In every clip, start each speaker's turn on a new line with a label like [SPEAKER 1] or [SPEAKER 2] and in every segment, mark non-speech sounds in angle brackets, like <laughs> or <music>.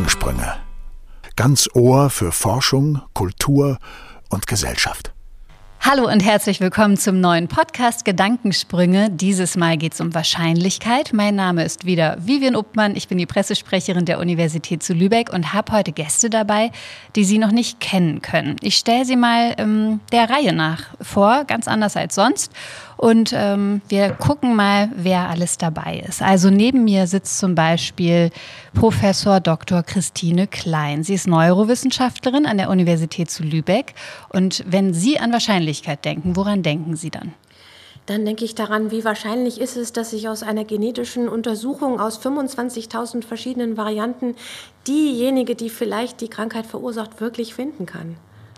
[SPEAKER 1] Gedankensprünge. Ganz Ohr für Forschung, Kultur und Gesellschaft.
[SPEAKER 2] Hallo und herzlich willkommen zum neuen Podcast Gedankensprünge. Dieses Mal geht es um Wahrscheinlichkeit. Mein Name ist wieder Vivian Uppmann. Ich bin die Pressesprecherin der Universität zu Lübeck und habe heute Gäste dabei, die Sie noch nicht kennen können. Ich stelle sie mal ähm, der Reihe nach vor, ganz anders als sonst. Und ähm, wir gucken mal, wer alles dabei ist. Also neben mir sitzt zum Beispiel Professor Dr. Christine Klein. Sie ist Neurowissenschaftlerin an der Universität zu Lübeck. Und wenn Sie an Wahrscheinlichkeit denken, woran denken Sie dann?
[SPEAKER 3] Dann denke ich daran, wie wahrscheinlich ist es, dass ich aus einer genetischen Untersuchung aus 25.000 verschiedenen Varianten diejenige, die vielleicht die Krankheit verursacht, wirklich finden kann.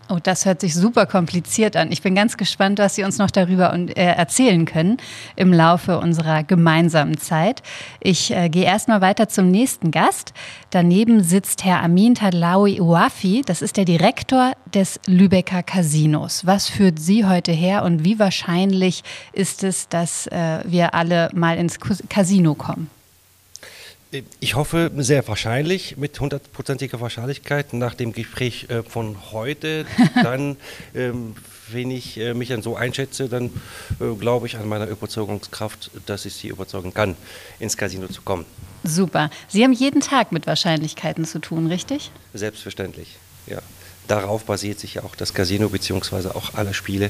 [SPEAKER 2] Oh, das hört sich super kompliziert an. Ich bin ganz gespannt, was Sie uns noch darüber äh, erzählen können im Laufe unserer gemeinsamen Zeit. Ich äh, gehe erstmal weiter zum nächsten Gast. Daneben sitzt Herr Amin Tadlaoui Ouafi. Das ist der Direktor des Lübecker Casinos. Was führt Sie heute her und wie wahrscheinlich ist es, dass äh, wir alle mal ins Casino kommen?
[SPEAKER 4] Ich hoffe sehr wahrscheinlich, mit hundertprozentiger Wahrscheinlichkeit nach dem Gespräch äh, von heute. <laughs> Dann, ähm, wenn ich äh, mich dann so einschätze, dann äh, glaube ich an meiner Überzeugungskraft, dass ich sie überzeugen kann, ins Casino zu kommen.
[SPEAKER 2] Super. Sie haben jeden Tag mit Wahrscheinlichkeiten zu tun, richtig?
[SPEAKER 4] Selbstverständlich, ja. Darauf basiert sich ja auch das Casino beziehungsweise auch alle Spiele.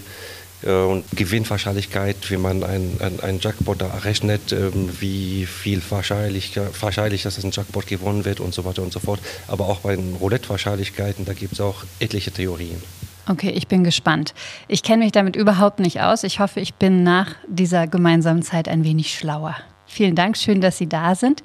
[SPEAKER 4] Äh, und Gewinnwahrscheinlichkeit, wie man einen ein Jackpot da errechnet, ähm, wie viel wahrscheinlich, wahrscheinlich, dass ein Jackpot gewonnen wird und so weiter und so fort. Aber auch bei den Roulette-Wahrscheinlichkeiten, da gibt es auch etliche Theorien.
[SPEAKER 2] Okay, ich bin gespannt. Ich kenne mich damit überhaupt nicht aus. Ich hoffe, ich bin nach dieser gemeinsamen Zeit ein wenig schlauer. Vielen Dank, schön, dass Sie da sind.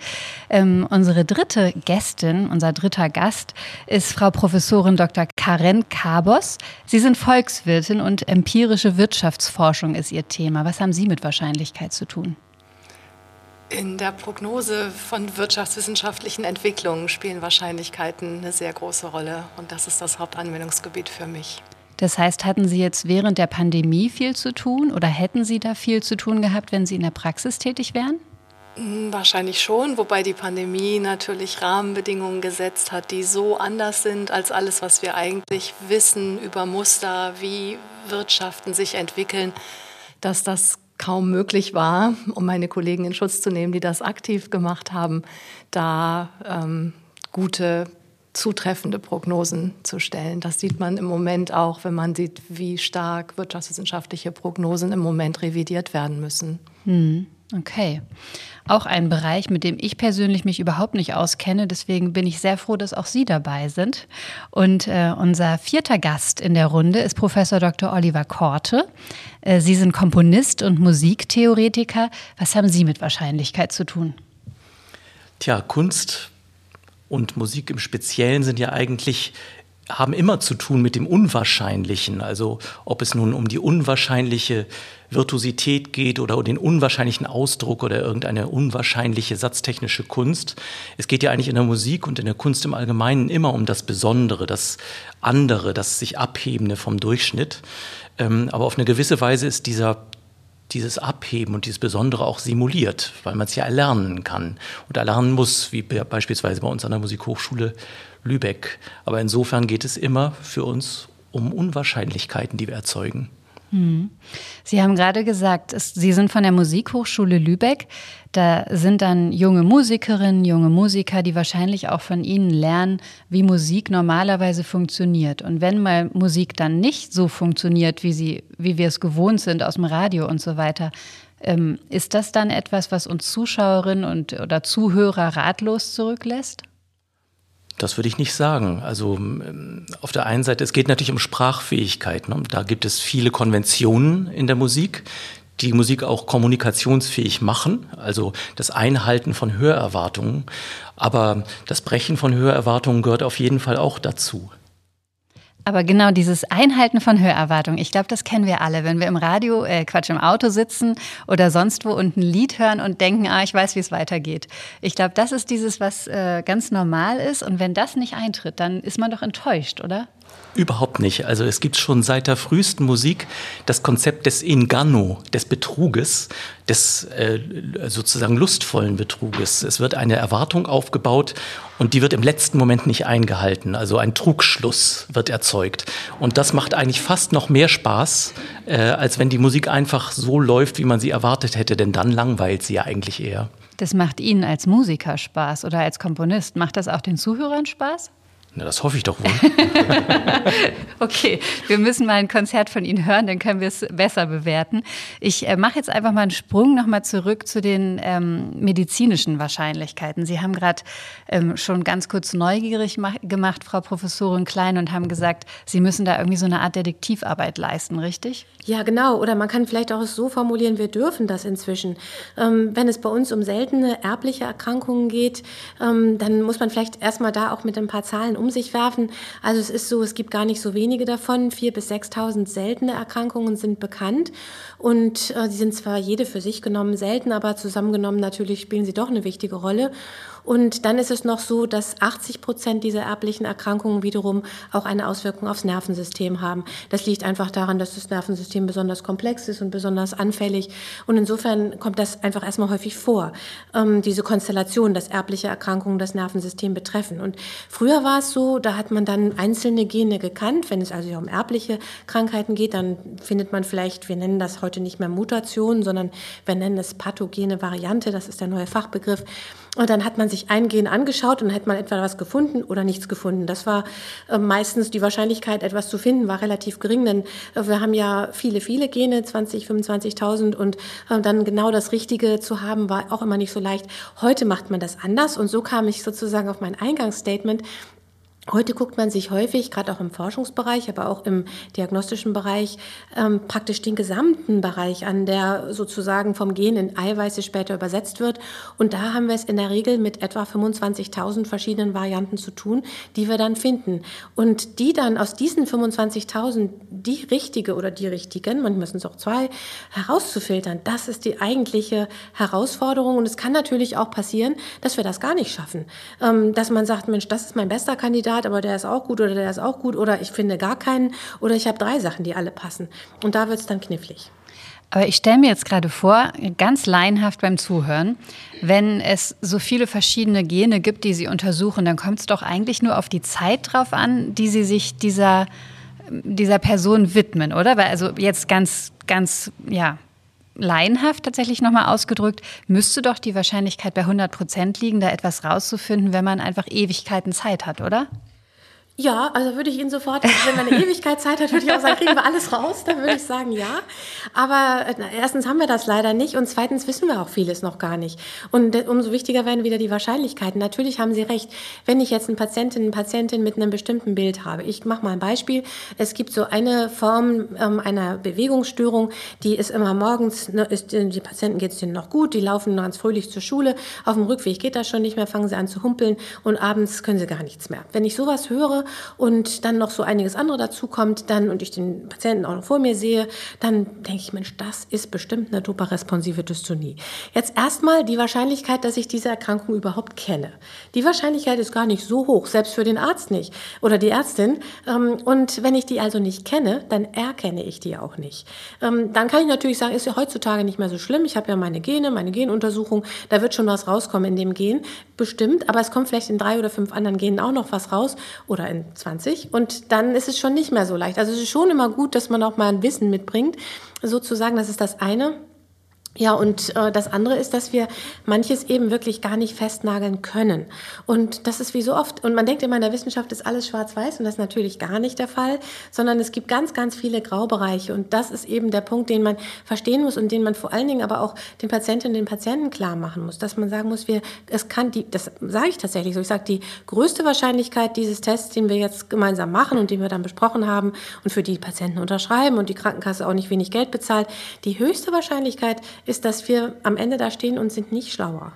[SPEAKER 2] Ähm, unsere dritte Gästin, unser dritter Gast ist Frau Professorin Dr. Karen Kabos. Sie sind Volkswirtin und empirische Wirtschaftsforschung ist Ihr Thema. Was haben Sie mit Wahrscheinlichkeit zu tun?
[SPEAKER 5] In der Prognose von wirtschaftswissenschaftlichen Entwicklungen spielen Wahrscheinlichkeiten eine sehr große Rolle und das ist das Hauptanwendungsgebiet für mich.
[SPEAKER 2] Das heißt, hatten Sie jetzt während der Pandemie viel zu tun oder hätten Sie da viel zu tun gehabt, wenn Sie in der Praxis tätig wären?
[SPEAKER 5] Hm, wahrscheinlich schon, wobei die Pandemie natürlich Rahmenbedingungen gesetzt hat, die so anders sind als alles, was wir eigentlich wissen über Muster, wie Wirtschaften sich entwickeln, dass das kaum möglich war, um meine Kollegen in Schutz zu nehmen, die das aktiv gemacht haben, da ähm, gute, zutreffende Prognosen zu stellen. Das sieht man im Moment auch, wenn man sieht, wie stark wirtschaftswissenschaftliche Prognosen im Moment revidiert werden müssen.
[SPEAKER 2] Hm. Okay. Auch ein Bereich, mit dem ich persönlich mich überhaupt nicht auskenne. Deswegen bin ich sehr froh, dass auch Sie dabei sind. Und äh, unser vierter Gast in der Runde ist Professor Dr. Oliver Korte. Äh, Sie sind Komponist und Musiktheoretiker. Was haben Sie mit Wahrscheinlichkeit zu tun?
[SPEAKER 6] Tja, Kunst und Musik im Speziellen sind ja eigentlich haben immer zu tun mit dem Unwahrscheinlichen. Also ob es nun um die unwahrscheinliche Virtuosität geht oder den unwahrscheinlichen Ausdruck oder irgendeine unwahrscheinliche satztechnische Kunst. Es geht ja eigentlich in der Musik und in der Kunst im Allgemeinen immer um das Besondere, das andere, das sich Abhebende vom Durchschnitt. Ähm, aber auf eine gewisse Weise ist dieser dieses Abheben und dieses Besondere auch simuliert, weil man es ja erlernen kann und erlernen muss, wie beispielsweise bei uns an der Musikhochschule Lübeck. Aber insofern geht es immer für uns um Unwahrscheinlichkeiten, die wir erzeugen.
[SPEAKER 2] Hm. Sie haben gerade gesagt, Sie sind von der Musikhochschule Lübeck. Da sind dann junge Musikerinnen, junge Musiker, die wahrscheinlich auch von Ihnen lernen, wie Musik normalerweise funktioniert. Und wenn mal Musik dann nicht so funktioniert, wie, sie, wie wir es gewohnt sind aus dem Radio und so weiter, ähm, ist das dann etwas, was uns Zuschauerinnen und, oder Zuhörer ratlos zurücklässt?
[SPEAKER 6] Das würde ich nicht sagen. Also ähm, auf der einen Seite, es geht natürlich um Sprachfähigkeit. Ne? Da gibt es viele Konventionen in der Musik, die Musik auch kommunikationsfähig machen, also das Einhalten von Hörerwartungen. Aber das Brechen von Hörerwartungen gehört auf jeden Fall auch dazu.
[SPEAKER 2] Aber genau dieses Einhalten von Hörerwartungen, ich glaube, das kennen wir alle, wenn wir im Radio, äh, Quatsch, im Auto sitzen oder sonst wo und ein Lied hören und denken, ah, ich weiß, wie es weitergeht. Ich glaube, das ist dieses, was äh, ganz normal ist. Und wenn das nicht eintritt, dann ist man doch enttäuscht, oder?
[SPEAKER 6] Überhaupt nicht. Also es gibt schon seit der frühesten Musik das Konzept des Ingano, des Betruges, des äh, sozusagen lustvollen Betruges. Es wird eine Erwartung aufgebaut und die wird im letzten Moment nicht eingehalten. Also ein Trugschluss wird erzeugt. Und das macht eigentlich fast noch mehr Spaß, äh, als wenn die Musik einfach so läuft, wie man sie erwartet hätte, denn dann langweilt sie ja eigentlich eher.
[SPEAKER 2] Das macht Ihnen als Musiker Spaß oder als Komponist. Macht das auch den Zuhörern Spaß?
[SPEAKER 6] Na, das hoffe ich doch wohl. <laughs>
[SPEAKER 2] okay, wir müssen mal ein Konzert von Ihnen hören, dann können wir es besser bewerten. Ich äh, mache jetzt einfach mal einen Sprung nochmal zurück zu den ähm, medizinischen Wahrscheinlichkeiten. Sie haben gerade ähm, schon ganz kurz neugierig gemacht, Frau Professorin Klein, und haben gesagt, Sie müssen da irgendwie so eine Art Detektivarbeit leisten, richtig?
[SPEAKER 3] Ja, genau. Oder man kann vielleicht auch so formulieren, wir dürfen das inzwischen. Ähm, wenn es bei uns um seltene erbliche Erkrankungen geht, ähm, dann muss man vielleicht erstmal da auch mit ein paar Zahlen um sich werfen. Also es ist so, es gibt gar nicht so wenige davon. 4.000 bis 6.000 seltene Erkrankungen sind bekannt. Und äh, sind zwar jede für sich genommen selten, aber zusammengenommen natürlich spielen sie doch eine wichtige Rolle. Und dann ist es noch so, dass 80 Prozent dieser erblichen Erkrankungen wiederum auch eine Auswirkung aufs Nervensystem haben. Das liegt einfach daran, dass das Nervensystem besonders komplex ist und besonders anfällig. Und insofern kommt das einfach erstmal häufig vor, ähm, diese Konstellation, dass erbliche Erkrankungen das Nervensystem betreffen. Und früher war es so, da hat man dann einzelne Gene gekannt. Wenn es also um erbliche Krankheiten geht, dann findet man vielleicht, wir nennen das heute nicht mehr Mutation, sondern wir nennen es pathogene Variante. Das ist der neue Fachbegriff. Und dann hat man sich ein Gen angeschaut und hat man etwa was gefunden oder nichts gefunden. Das war äh, meistens die Wahrscheinlichkeit, etwas zu finden, war relativ gering, denn äh, wir haben ja viele, viele Gene, 20, 25.000 und äh, dann genau das Richtige zu haben, war auch immer nicht so leicht. Heute macht man das anders und so kam ich sozusagen auf mein Eingangsstatement. Heute guckt man sich häufig, gerade auch im Forschungsbereich, aber auch im diagnostischen Bereich, ähm, praktisch den gesamten Bereich an, der sozusagen vom Gen in Eiweiße später übersetzt wird. Und da haben wir es in der Regel mit etwa 25.000 verschiedenen Varianten zu tun, die wir dann finden. Und die dann aus diesen 25.000 die richtige oder die richtigen, manchmal sind es auch zwei, herauszufiltern, das ist die eigentliche Herausforderung. Und es kann natürlich auch passieren, dass wir das gar nicht schaffen. Ähm, dass man sagt, Mensch, das ist mein bester Kandidat, Kandidat, aber der ist auch gut oder der ist auch gut oder ich finde gar keinen oder ich habe drei Sachen, die alle passen. Und da wird es dann knifflig.
[SPEAKER 2] Aber ich stelle mir jetzt gerade vor, ganz laienhaft beim Zuhören, wenn es so viele verschiedene Gene gibt, die Sie untersuchen, dann kommt es doch eigentlich nur auf die Zeit drauf an, die Sie sich dieser, dieser Person widmen, oder? Weil also jetzt ganz, ganz, ja, laienhaft tatsächlich nochmal ausgedrückt, müsste doch die Wahrscheinlichkeit bei 100 Prozent liegen, da etwas rauszufinden, wenn man einfach Ewigkeiten Zeit hat, oder?
[SPEAKER 3] Ja, also würde ich Ihnen sofort, wenn man eine <laughs> Ewigkeit Zeit hat, würde ich auch sagen, kriegen wir alles raus, dann würde ich <laughs> sagen, ja. Aber na, erstens haben wir das leider nicht und zweitens wissen wir auch vieles noch gar nicht. Und umso wichtiger werden wieder die Wahrscheinlichkeiten. Natürlich haben Sie recht, wenn ich jetzt eine Patientin, eine Patientin mit einem bestimmten Bild habe. Ich mache mal ein Beispiel. Es gibt so eine Form ähm, einer Bewegungsstörung, die ist immer morgens, ne, ist, die Patienten geht es denen noch gut, die laufen ganz fröhlich zur Schule. Auf dem Rückweg geht das schon nicht mehr, fangen sie an zu humpeln und abends können sie gar nichts mehr. Wenn ich sowas höre, und dann noch so einiges andere dazu kommt, dann und ich den Patienten auch noch vor mir sehe, dann denke ich, Mensch, das ist bestimmt eine doparesponsive Dystonie. Jetzt erstmal die Wahrscheinlichkeit, dass ich diese Erkrankung überhaupt kenne. Die Wahrscheinlichkeit ist gar nicht so hoch, selbst für den Arzt nicht oder die Ärztin. Ähm, und wenn ich die also nicht kenne, dann erkenne ich die auch nicht. Ähm, dann kann ich natürlich sagen, ist ja heutzutage nicht mehr so schlimm. Ich habe ja meine Gene, meine Genuntersuchung, da wird schon was rauskommen in dem Gen, bestimmt, aber es kommt vielleicht in drei oder fünf anderen Genen auch noch was raus oder in 20 und dann ist es schon nicht mehr so leicht. Also es ist schon immer gut, dass man auch mal ein Wissen mitbringt, sozusagen, das ist das eine. Ja, und äh, das andere ist, dass wir manches eben wirklich gar nicht festnageln können. Und das ist wie so oft. Und man denkt immer, in der Wissenschaft ist alles schwarz-weiß und das ist natürlich gar nicht der Fall, sondern es gibt ganz, ganz viele Graubereiche. Und das ist eben der Punkt, den man verstehen muss und den man vor allen Dingen aber auch den Patientinnen und den Patienten klar machen muss, dass man sagen muss, wir, es kann die, das sage ich tatsächlich so, ich sage, die größte Wahrscheinlichkeit dieses Tests, den wir jetzt gemeinsam machen und den wir dann besprochen haben und für die Patienten unterschreiben und die Krankenkasse auch nicht wenig Geld bezahlt, die höchste Wahrscheinlichkeit ist, dass wir am Ende da stehen und sind nicht schlauer.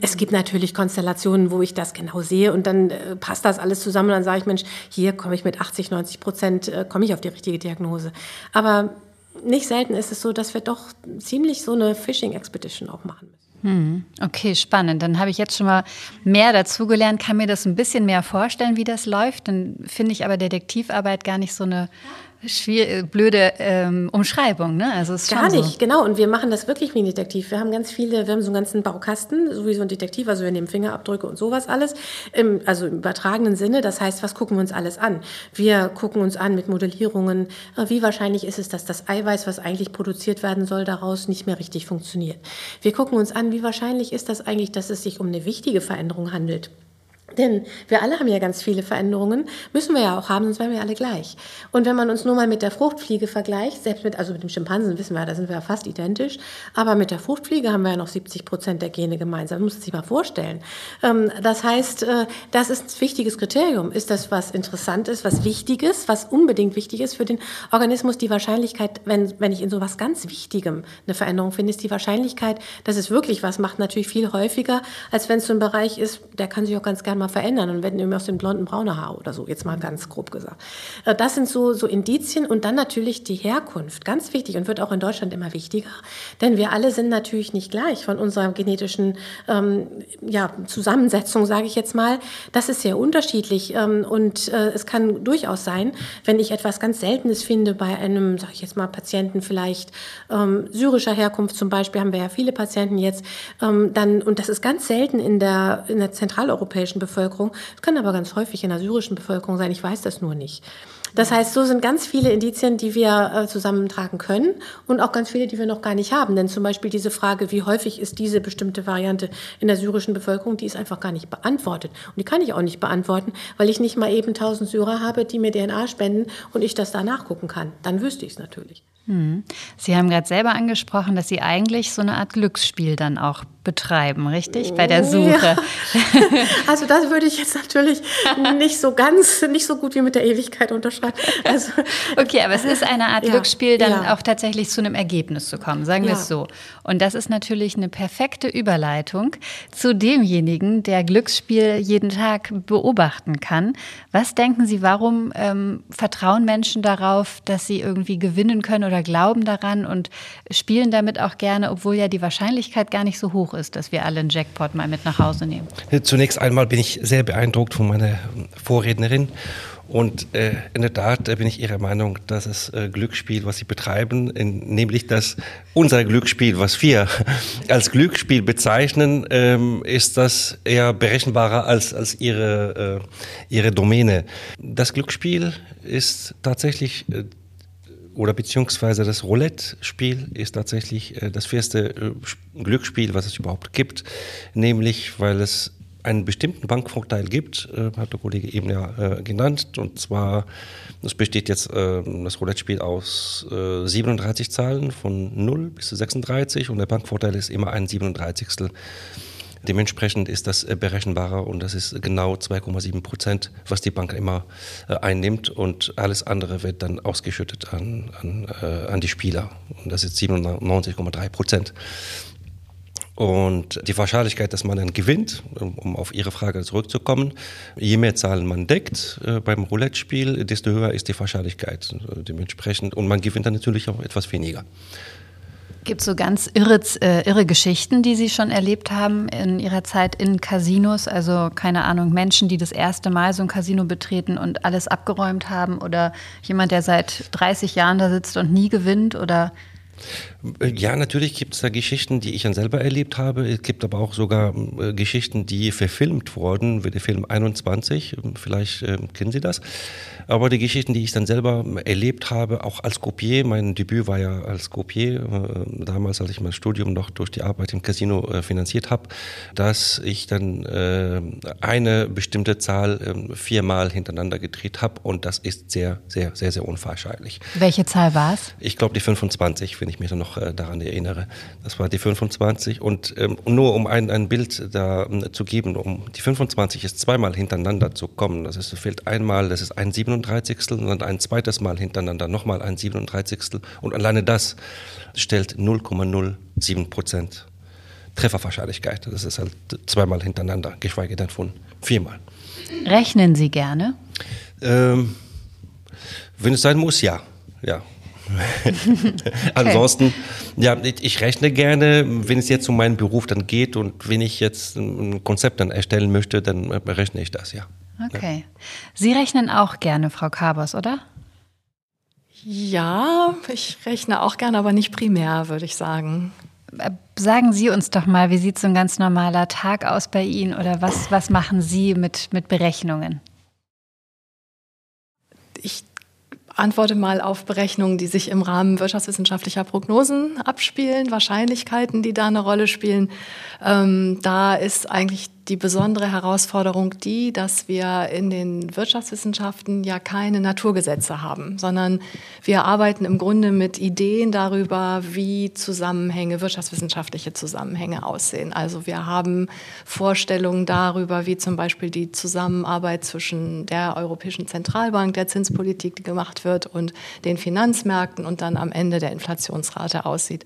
[SPEAKER 3] Es gibt natürlich Konstellationen, wo ich das genau sehe und dann äh, passt das alles zusammen und dann sage ich, Mensch, hier komme ich mit 80, 90 Prozent, äh, komme ich auf die richtige Diagnose. Aber nicht selten ist es so, dass wir doch ziemlich so eine Phishing-Expedition auch machen müssen.
[SPEAKER 2] Hm, okay, spannend. Dann habe ich jetzt schon mal mehr dazugelernt, kann mir das ein bisschen mehr vorstellen, wie das läuft. Dann finde ich aber Detektivarbeit gar nicht so eine schwierig, blöde ähm, Umschreibung, ne?
[SPEAKER 3] Also es ist Gar nicht, so. genau. Und wir machen das wirklich wie ein Detektiv. Wir haben ganz viele, wir haben so einen ganzen Baukasten, so wie so ein Detektiv, also wir nehmen Fingerabdrücke und sowas alles, im, also im übertragenen Sinne. Das heißt, was gucken wir uns alles an? Wir gucken uns an mit Modellierungen, äh, wie wahrscheinlich ist es, dass das Eiweiß, was eigentlich produziert werden soll, daraus nicht mehr richtig funktioniert. Wir gucken uns an, wie wahrscheinlich ist das eigentlich, dass es sich um eine wichtige Veränderung handelt. Denn wir alle haben ja ganz viele Veränderungen, müssen wir ja auch haben, sonst wären wir alle gleich. Und wenn man uns nur mal mit der Fruchtfliege vergleicht, selbst mit, also mit dem Schimpansen wissen wir, da sind wir ja fast identisch, aber mit der Fruchtfliege haben wir ja noch 70 Prozent der Gene gemeinsam. Muss man sich mal vorstellen. Ähm, das heißt, äh, das ist ein wichtiges Kriterium. Ist das was Interessantes, was Wichtiges, was unbedingt wichtig ist für den Organismus? Die Wahrscheinlichkeit, wenn, wenn ich in so was ganz Wichtigem eine Veränderung finde, ist die Wahrscheinlichkeit, dass es wirklich was macht, natürlich viel häufiger, als wenn es so ein Bereich ist, der kann sich auch ganz gerne mal verändern und werden irgendwie aus dem blonden braune Haar oder so, jetzt mal ganz grob gesagt. Äh, das sind so, so Indizien und dann natürlich die Herkunft, ganz wichtig und wird auch in Deutschland immer wichtiger, denn wir alle sind natürlich nicht gleich von unserer genetischen ähm, ja, Zusammensetzung, sage ich jetzt mal. Das ist sehr unterschiedlich ähm, und äh, es kann durchaus sein, wenn ich etwas ganz Seltenes finde bei einem, sage ich jetzt mal, Patienten vielleicht ähm, syrischer Herkunft zum Beispiel, haben wir ja viele Patienten jetzt, ähm, dann, und das ist ganz selten in der, in der zentraleuropäischen Bevölkerung, Bevölkerung. Es kann aber ganz häufig in der syrischen Bevölkerung sein. Ich weiß das nur nicht. Das heißt, so sind ganz viele Indizien, die wir äh, zusammentragen können und auch ganz viele, die wir noch gar nicht haben. Denn zum Beispiel diese Frage, wie häufig ist diese bestimmte Variante in der syrischen Bevölkerung, die ist einfach gar nicht beantwortet. Und die kann ich auch nicht beantworten, weil ich nicht mal eben 1000 Syrer habe, die mir DNA spenden und ich das da nachgucken kann. Dann wüsste ich es natürlich.
[SPEAKER 2] Hm. Sie haben gerade selber angesprochen, dass Sie eigentlich so eine Art Glücksspiel dann auch betreiben, richtig? Bei der Suche. Ja. <laughs>
[SPEAKER 3] Also das würde ich jetzt natürlich nicht so ganz, nicht so gut wie mit der Ewigkeit unterschreiben. Also,
[SPEAKER 2] okay, aber es ist eine Art ja, Glücksspiel, dann ja. auch tatsächlich zu einem Ergebnis zu kommen, sagen wir es so. Und das ist natürlich eine perfekte Überleitung zu demjenigen, der Glücksspiel jeden Tag beobachten kann. Was denken Sie, warum ähm, vertrauen Menschen darauf, dass sie irgendwie gewinnen können oder glauben daran und spielen damit auch gerne, obwohl ja die Wahrscheinlichkeit gar nicht so hoch ist, dass wir alle einen Jackpot mal mit nach Hause nehmen?
[SPEAKER 4] Zunächst einmal bin ich sehr beeindruckt von meiner Vorrednerin und äh, in der Tat äh, bin ich Ihrer Meinung, dass das äh, Glücksspiel, was Sie betreiben, in, nämlich das unser Glücksspiel, was wir <laughs> als Glücksspiel bezeichnen, ähm, ist das eher berechenbarer als, als Ihre, äh, Ihre Domäne. Das Glücksspiel ist tatsächlich äh, oder beziehungsweise das Roulette-Spiel ist tatsächlich äh, das erste äh, Glücksspiel, was es überhaupt gibt, nämlich weil es einen bestimmten Bankvorteil gibt, äh, hat der Kollege eben ja äh, genannt. Und zwar, es besteht jetzt äh, das Roulette-Spiel aus 37 äh, Zahlen von 0 bis 36 und der Bankvorteil ist immer ein 37. Dementsprechend ist das äh, berechenbarer und das ist genau 2,7 Prozent, was die Bank immer äh, einnimmt und alles andere wird dann ausgeschüttet an, an, an die Spieler und das ist 97,3 Prozent. Und die Wahrscheinlichkeit, dass man dann gewinnt, um auf Ihre Frage zurückzukommen, je mehr Zahlen man deckt äh, beim Roulette-Spiel, desto höher ist die Wahrscheinlichkeit äh, dementsprechend. Und man gewinnt dann natürlich auch etwas weniger.
[SPEAKER 2] Gibt es so ganz irre, äh, irre Geschichten, die Sie schon erlebt haben in Ihrer Zeit in Casinos? Also keine Ahnung, Menschen, die das erste Mal so ein Casino betreten und alles abgeräumt haben oder jemand, der seit 30 Jahren da sitzt und nie gewinnt oder
[SPEAKER 4] ja, natürlich gibt es da Geschichten, die ich dann selber erlebt habe. Es gibt aber auch sogar äh, Geschichten, die verfilmt wurden, wie der Film 21. Vielleicht äh, kennen Sie das. Aber die Geschichten, die ich dann selber erlebt habe, auch als Copier, mein Debüt war ja als Copier, äh, damals, als ich mein Studium noch durch die Arbeit im Casino äh, finanziert habe, dass ich dann äh, eine bestimmte Zahl ähm, viermal hintereinander gedreht habe und das ist sehr, sehr, sehr, sehr unwahrscheinlich.
[SPEAKER 2] Welche Zahl war es?
[SPEAKER 4] Ich glaube die 25, wenn ich mich dann noch äh, daran erinnere. Das war die 25 und ähm, nur um ein, ein Bild da ähm, zu geben, um die 25 ist zweimal hintereinander zu kommen. Das es fehlt einmal, das ist ein 27 37. und dann ein zweites Mal hintereinander nochmal ein 37. Und alleine das stellt 0,07 Prozent Trefferwahrscheinlichkeit. Das ist halt zweimal hintereinander, geschweige denn von viermal.
[SPEAKER 2] Rechnen Sie gerne?
[SPEAKER 4] Ähm, wenn es sein muss, ja. ja. <laughs> Ansonsten, ja, ich rechne gerne, wenn es jetzt um meinen Beruf dann geht und wenn ich jetzt ein Konzept dann erstellen möchte, dann berechne ich das, ja.
[SPEAKER 2] Okay. Sie rechnen auch gerne, Frau Kabos, oder?
[SPEAKER 5] Ja, ich rechne auch gerne, aber nicht primär, würde ich sagen.
[SPEAKER 2] Äh, sagen Sie uns doch mal, wie sieht so ein ganz normaler Tag aus bei Ihnen oder was, was machen Sie mit, mit Berechnungen?
[SPEAKER 5] Ich antworte mal auf Berechnungen, die sich im Rahmen wirtschaftswissenschaftlicher Prognosen abspielen, Wahrscheinlichkeiten, die da eine Rolle spielen. Ähm, da ist eigentlich die besondere Herausforderung die, dass wir in den Wirtschaftswissenschaften ja keine Naturgesetze haben, sondern wir arbeiten im Grunde mit Ideen darüber, wie Zusammenhänge, wirtschaftswissenschaftliche Zusammenhänge aussehen. Also wir haben Vorstellungen darüber, wie zum Beispiel die Zusammenarbeit zwischen der Europäischen Zentralbank, der Zinspolitik, die gemacht wird, und den Finanzmärkten und dann am Ende der Inflationsrate aussieht.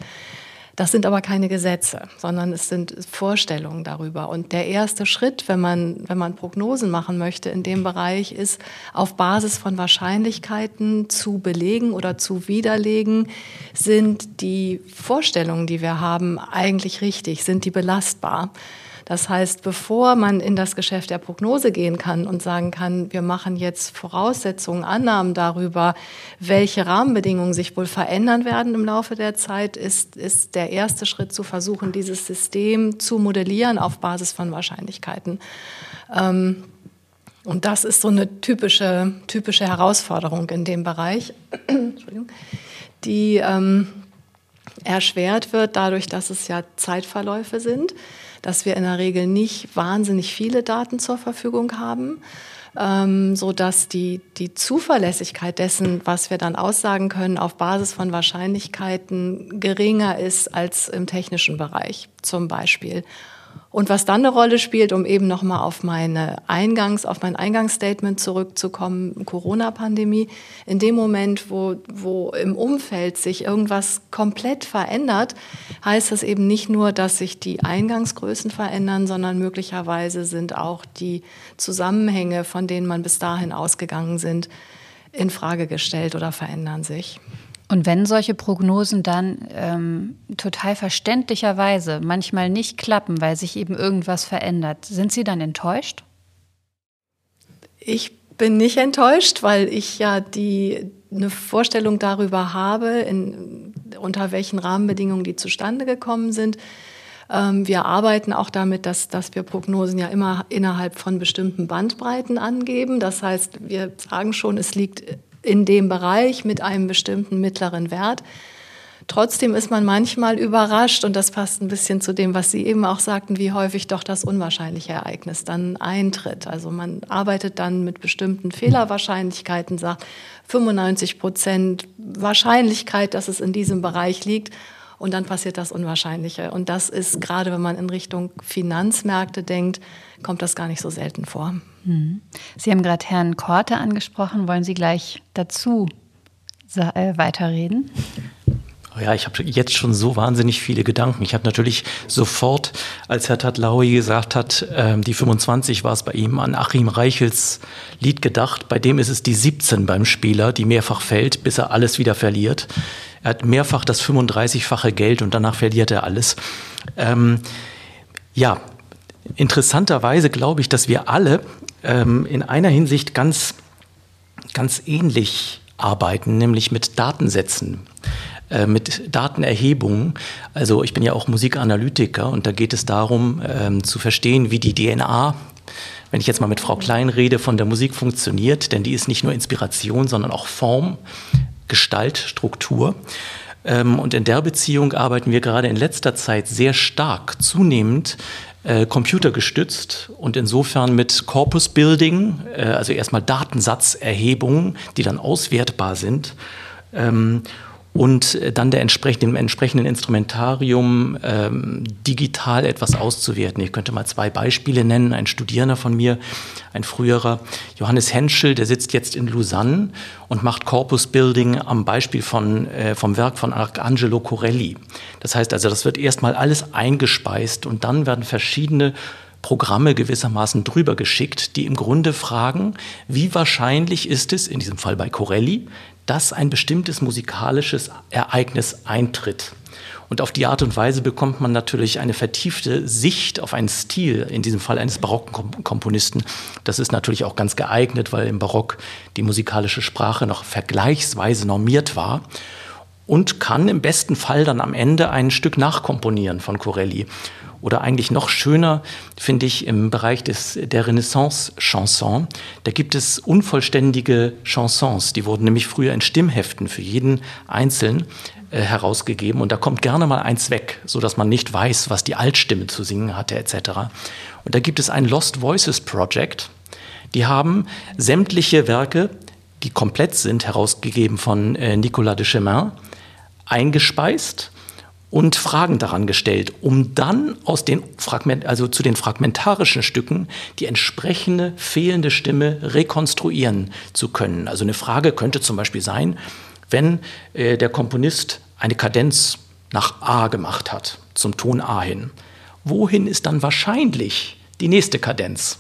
[SPEAKER 5] Das sind aber keine Gesetze, sondern es sind Vorstellungen darüber. Und der erste Schritt, wenn man, wenn man Prognosen machen möchte in dem Bereich, ist auf Basis von Wahrscheinlichkeiten zu belegen oder zu widerlegen, sind die Vorstellungen, die wir haben, eigentlich richtig, sind die belastbar. Das heißt, bevor man in das Geschäft der Prognose gehen kann und sagen kann, wir machen jetzt Voraussetzungen, Annahmen darüber, welche Rahmenbedingungen sich wohl verändern werden im Laufe der Zeit, ist, ist der erste Schritt zu versuchen, dieses System zu modellieren auf Basis von Wahrscheinlichkeiten. Ähm, und das ist so eine typische, typische Herausforderung in dem Bereich, <clears throat> die ähm, erschwert wird dadurch, dass es ja Zeitverläufe sind dass wir in der Regel nicht wahnsinnig viele Daten zur Verfügung haben, ähm, so dass die, die Zuverlässigkeit dessen, was wir dann aussagen können, auf Basis von Wahrscheinlichkeiten geringer ist als im technischen Bereich zum Beispiel. Und was dann eine Rolle spielt, um eben nochmal auf meine Eingangs, auf mein Eingangsstatement zurückzukommen, Corona-Pandemie, in dem Moment, wo, wo im Umfeld sich irgendwas komplett verändert, heißt das eben nicht nur, dass sich die Eingangsgrößen verändern, sondern möglicherweise sind auch die Zusammenhänge, von denen man bis dahin ausgegangen sind, in Frage gestellt oder verändern sich.
[SPEAKER 2] Und wenn solche Prognosen dann ähm, total verständlicherweise manchmal nicht klappen, weil sich eben irgendwas verändert, sind Sie dann enttäuscht?
[SPEAKER 5] Ich bin nicht enttäuscht, weil ich ja die, eine Vorstellung darüber habe, in, unter welchen Rahmenbedingungen die zustande gekommen sind. Ähm, wir arbeiten auch damit, dass, dass wir Prognosen ja immer innerhalb von bestimmten Bandbreiten angeben. Das heißt, wir sagen schon, es liegt in dem Bereich mit einem bestimmten mittleren Wert. Trotzdem ist man manchmal überrascht, und das passt ein bisschen zu dem, was Sie eben auch sagten, wie häufig doch das unwahrscheinliche Ereignis dann eintritt. Also man arbeitet dann mit bestimmten Fehlerwahrscheinlichkeiten, sagt 95 Prozent Wahrscheinlichkeit, dass es in diesem Bereich liegt. Und dann passiert das Unwahrscheinliche. Und das ist gerade, wenn man in Richtung Finanzmärkte denkt, kommt das gar nicht so selten vor.
[SPEAKER 2] Mhm. Sie haben gerade Herrn Korte angesprochen. Wollen Sie gleich dazu äh, weiterreden?
[SPEAKER 6] Ja, ich habe jetzt schon so wahnsinnig viele Gedanken. Ich habe natürlich sofort, als Herr Tatlaui gesagt hat, äh, die 25 war es bei ihm, an Achim Reichels Lied gedacht. Bei dem ist es die 17 beim Spieler, die mehrfach fällt, bis er alles wieder verliert. Er hat mehrfach das 35-fache Geld und danach verliert er alles. Ähm, ja, interessanterweise glaube ich, dass wir alle ähm, in einer Hinsicht ganz, ganz ähnlich arbeiten, nämlich mit Datensätzen äh, mit Datenerhebungen. Also ich bin ja auch Musikanalytiker und da geht es darum ähm, zu verstehen, wie die DNA, wenn ich jetzt mal mit Frau Klein rede, von der Musik funktioniert, denn die ist nicht nur Inspiration, sondern auch Form, Gestalt, Struktur. Ähm, und in der Beziehung arbeiten wir gerade in letzter Zeit sehr stark, zunehmend äh, computergestützt und insofern mit Corpus Building, äh, also erstmal Datensatzerhebungen, die dann auswertbar sind. Ähm, und äh, dann der entsprechenden, dem entsprechenden Instrumentarium ähm, digital etwas auszuwerten. Ich könnte mal zwei Beispiele nennen. Ein Studierender von mir, ein früherer, Johannes Henschel, der sitzt jetzt in Lausanne und macht Corpus Building am Beispiel von, äh, vom Werk von Arcangelo Corelli. Das heißt also, das wird erstmal alles eingespeist und dann werden verschiedene Programme gewissermaßen drüber geschickt, die im Grunde fragen, wie wahrscheinlich ist es, in diesem Fall bei Corelli, dass ein bestimmtes musikalisches Ereignis eintritt. Und auf die Art und Weise bekommt man natürlich eine vertiefte Sicht auf einen Stil, in diesem Fall eines barocken Komponisten. Das ist natürlich auch ganz geeignet, weil im Barock die musikalische Sprache noch vergleichsweise normiert war und kann im besten Fall dann am Ende ein Stück nachkomponieren von Corelli. Oder eigentlich noch schöner finde ich im Bereich des, der Renaissance-Chanson. Da gibt es unvollständige Chansons. Die wurden nämlich früher in Stimmheften für jeden einzeln äh, herausgegeben und da kommt gerne mal eins weg, so dass man nicht weiß, was die Altstimme zu singen hatte etc. Und da gibt es ein Lost Voices Project. Die haben sämtliche Werke, die komplett sind, herausgegeben von äh, Nicolas de Chemin, eingespeist und Fragen daran gestellt, um dann aus den Fragment, also zu den fragmentarischen Stücken die entsprechende fehlende Stimme rekonstruieren zu können. Also eine Frage könnte zum Beispiel sein, wenn äh, der Komponist eine Kadenz nach A gemacht hat, zum Ton A hin, wohin ist dann wahrscheinlich die nächste Kadenz?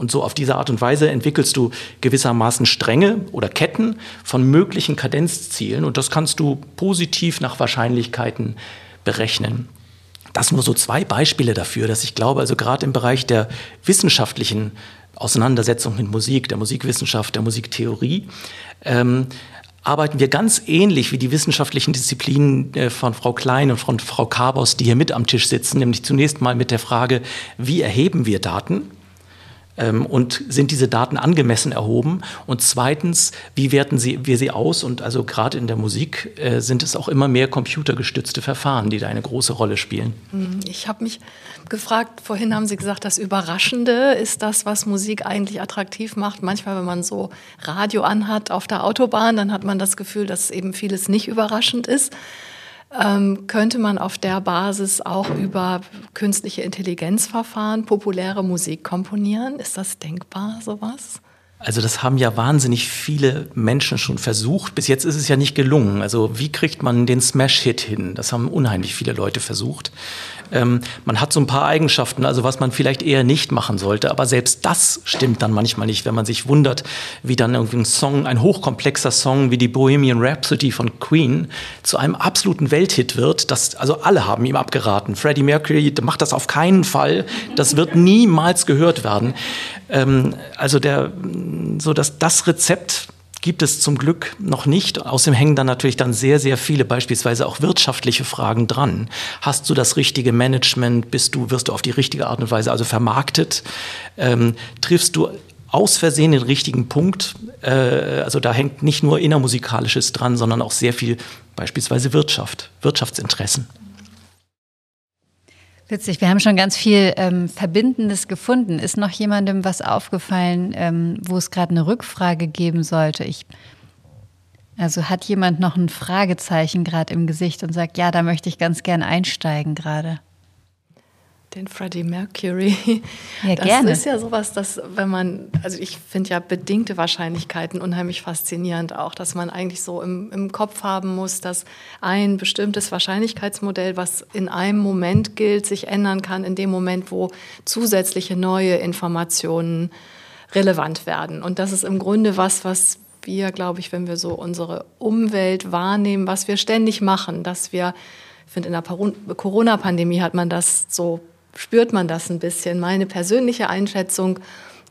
[SPEAKER 6] Und so auf diese Art und Weise entwickelst du gewissermaßen Stränge oder Ketten von möglichen Kadenzzielen und das kannst du positiv nach Wahrscheinlichkeiten berechnen. Das nur so zwei Beispiele dafür, dass ich glaube, also gerade im Bereich der wissenschaftlichen Auseinandersetzung mit Musik, der Musikwissenschaft, der Musiktheorie, ähm, arbeiten wir ganz ähnlich wie die wissenschaftlichen Disziplinen äh, von Frau Klein und von Frau Kabos, die hier mit am Tisch sitzen, nämlich zunächst mal mit der Frage, wie erheben wir Daten? Ähm, und sind diese Daten angemessen erhoben? Und zweitens, wie werten sie, wir sie aus? Und also gerade in der Musik äh, sind es auch immer mehr computergestützte Verfahren, die da eine große Rolle spielen.
[SPEAKER 5] Hm, ich habe mich gefragt, vorhin haben Sie gesagt, das Überraschende ist das, was Musik eigentlich attraktiv macht. Manchmal, wenn man so Radio anhat auf der Autobahn, dann hat man das Gefühl, dass eben vieles nicht überraschend ist. Ähm, könnte man auf der Basis auch über künstliche Intelligenzverfahren populäre Musik komponieren? Ist das denkbar, sowas?
[SPEAKER 6] Also das haben ja wahnsinnig viele Menschen schon versucht. Bis jetzt ist es ja nicht gelungen. Also wie kriegt man den Smash-Hit hin? Das haben unheimlich viele Leute versucht. Ähm, man hat so ein paar Eigenschaften, also was man vielleicht eher nicht machen sollte. Aber selbst das stimmt dann manchmal nicht, wenn man sich wundert, wie dann irgendwie ein Song, ein hochkomplexer Song wie die Bohemian Rhapsody von Queen zu einem absoluten Welthit wird. Das, also alle haben ihm abgeraten. Freddie Mercury macht das auf keinen Fall. Das wird niemals gehört werden. Ähm, also der, so dass das Rezept gibt es zum Glück noch nicht. Außerdem hängen dann natürlich dann sehr, sehr viele, beispielsweise auch wirtschaftliche Fragen dran. Hast du das richtige Management? Bist du, wirst du auf die richtige Art und Weise also vermarktet? Ähm, triffst du aus Versehen den richtigen Punkt? Äh, also da hängt nicht nur innermusikalisches dran, sondern auch sehr viel beispielsweise Wirtschaft, Wirtschaftsinteressen.
[SPEAKER 2] Witzig, wir haben schon ganz viel ähm, Verbindendes gefunden. Ist noch jemandem was aufgefallen, ähm, wo es gerade eine Rückfrage geben sollte? Ich, also hat jemand noch ein Fragezeichen gerade im Gesicht und sagt, ja, da möchte ich ganz gern einsteigen gerade?
[SPEAKER 5] Den Freddie Mercury. <laughs>
[SPEAKER 2] Ja,
[SPEAKER 5] das
[SPEAKER 2] gerne.
[SPEAKER 5] ist ja sowas, dass wenn man, also ich finde ja bedingte Wahrscheinlichkeiten unheimlich faszinierend auch, dass man eigentlich so im, im Kopf haben muss, dass ein bestimmtes Wahrscheinlichkeitsmodell, was in einem Moment gilt, sich ändern kann in dem Moment, wo zusätzliche neue Informationen relevant werden. Und das ist im Grunde was, was wir, glaube ich, wenn wir so unsere Umwelt wahrnehmen, was wir ständig machen, dass wir ich finde, in der Corona-Pandemie hat man das so spürt man das ein bisschen. Meine persönliche Einschätzung,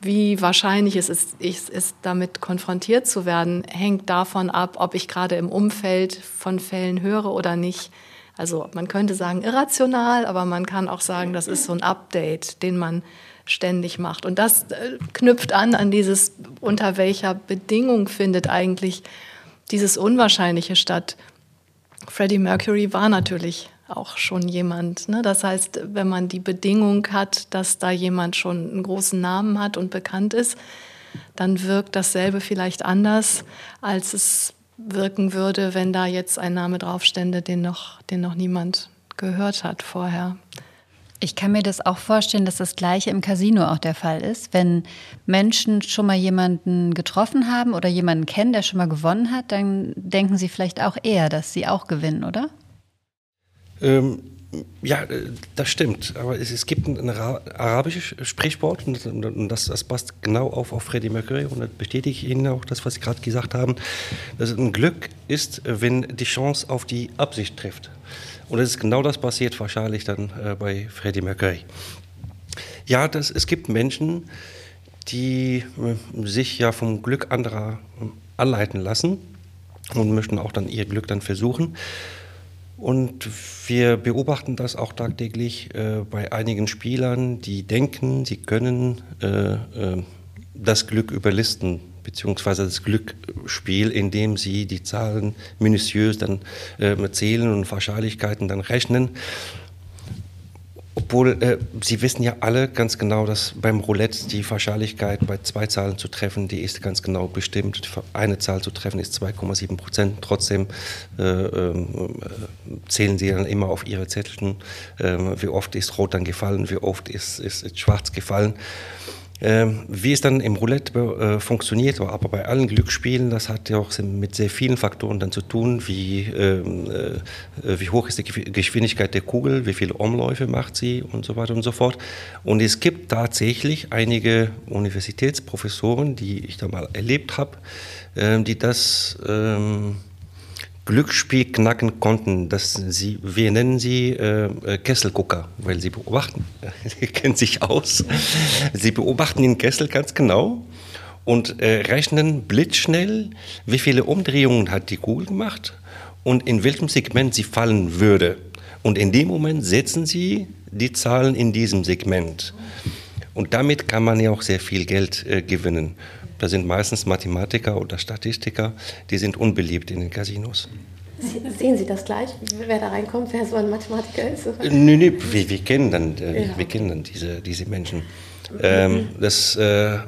[SPEAKER 5] wie wahrscheinlich es ist, es ist, damit konfrontiert zu werden, hängt davon ab, ob ich gerade im Umfeld von Fällen höre oder nicht. Also man könnte sagen irrational, aber man kann auch sagen, das ist so ein Update, den man ständig macht. Und das äh, knüpft an an dieses, unter welcher Bedingung findet eigentlich dieses Unwahrscheinliche statt. Freddie Mercury war natürlich auch schon jemand. Ne? Das heißt, wenn man die Bedingung hat, dass da jemand schon einen großen Namen hat und bekannt ist, dann wirkt dasselbe vielleicht anders, als es wirken würde, wenn da jetzt ein Name draufstände, den noch, den noch niemand gehört hat vorher.
[SPEAKER 2] Ich kann mir das auch vorstellen, dass das Gleiche im Casino auch der Fall ist. Wenn Menschen schon mal jemanden getroffen haben oder jemanden kennen, der schon mal gewonnen hat, dann denken sie vielleicht auch eher, dass sie auch gewinnen, oder?
[SPEAKER 4] Ähm, Ja, äh, das stimmt. Aber es, es gibt ein, arabisches Sprichwort und, und das, das, passt genau auf, auf Freddie Mercury und das bestätige ich Ihnen auch das, was Sie gerade gesagt haben, dass es ein Glück ist, wenn die Chance auf die Absicht trifft. Und es ist genau das passiert wahrscheinlich dann äh, bei Freddie Mercury. Ja, das, es gibt Menschen, die äh, sich ja vom Glück anderer äh, anleiten lassen und möchten auch dann ihr Glück dann versuchen. Und wir beobachten das auch tagtäglich äh, bei einigen Spielern, die denken, sie können äh, äh, das Glück überlisten, beziehungsweise das Glücksspiel, indem sie die Zahlen minutiös dann äh, zählen und Wahrscheinlichkeiten dann rechnen. Obwohl äh, Sie wissen ja alle ganz genau, dass beim Roulette die Wahrscheinlichkeit bei zwei Zahlen zu treffen, die ist ganz genau bestimmt. Eine Zahl zu treffen ist 2,7 Prozent. Trotzdem äh, äh, zählen Sie dann immer auf Ihre Zettelchen, ähm, wie oft ist Rot dann gefallen, wie oft ist, ist, ist Schwarz gefallen. Ähm, wie es dann im Roulette äh, funktioniert, aber bei allen Glücksspielen, das hat ja auch mit sehr vielen Faktoren dann zu tun, wie, ähm, äh, wie hoch ist die Geschwindigkeit der Kugel, wie viele Umläufe macht sie und so weiter und so fort. Und es gibt tatsächlich einige Universitätsprofessoren, die ich da mal erlebt habe, äh, die das ähm, Glücksspiel knacken konnten. Das sie, wir nennen sie äh, äh Kesselgucker, weil sie beobachten, <laughs> sie kennen sich aus, sie beobachten den Kessel ganz genau und äh, rechnen blitzschnell, wie viele Umdrehungen hat die Kugel gemacht und in welchem Segment sie fallen würde. Und in dem Moment setzen sie die Zahlen in diesem Segment. Und damit kann man ja auch sehr viel Geld äh, gewinnen. Da sind meistens Mathematiker oder Statistiker, die sind unbeliebt in den Casinos.
[SPEAKER 3] Sehen Sie das gleich, wer da reinkommt, wer so ein Mathematiker ist?
[SPEAKER 4] Nö, nö, wir, wir kennen dann, äh, ja. wir kennen dann diese, diese Menschen. Ähm, das, äh,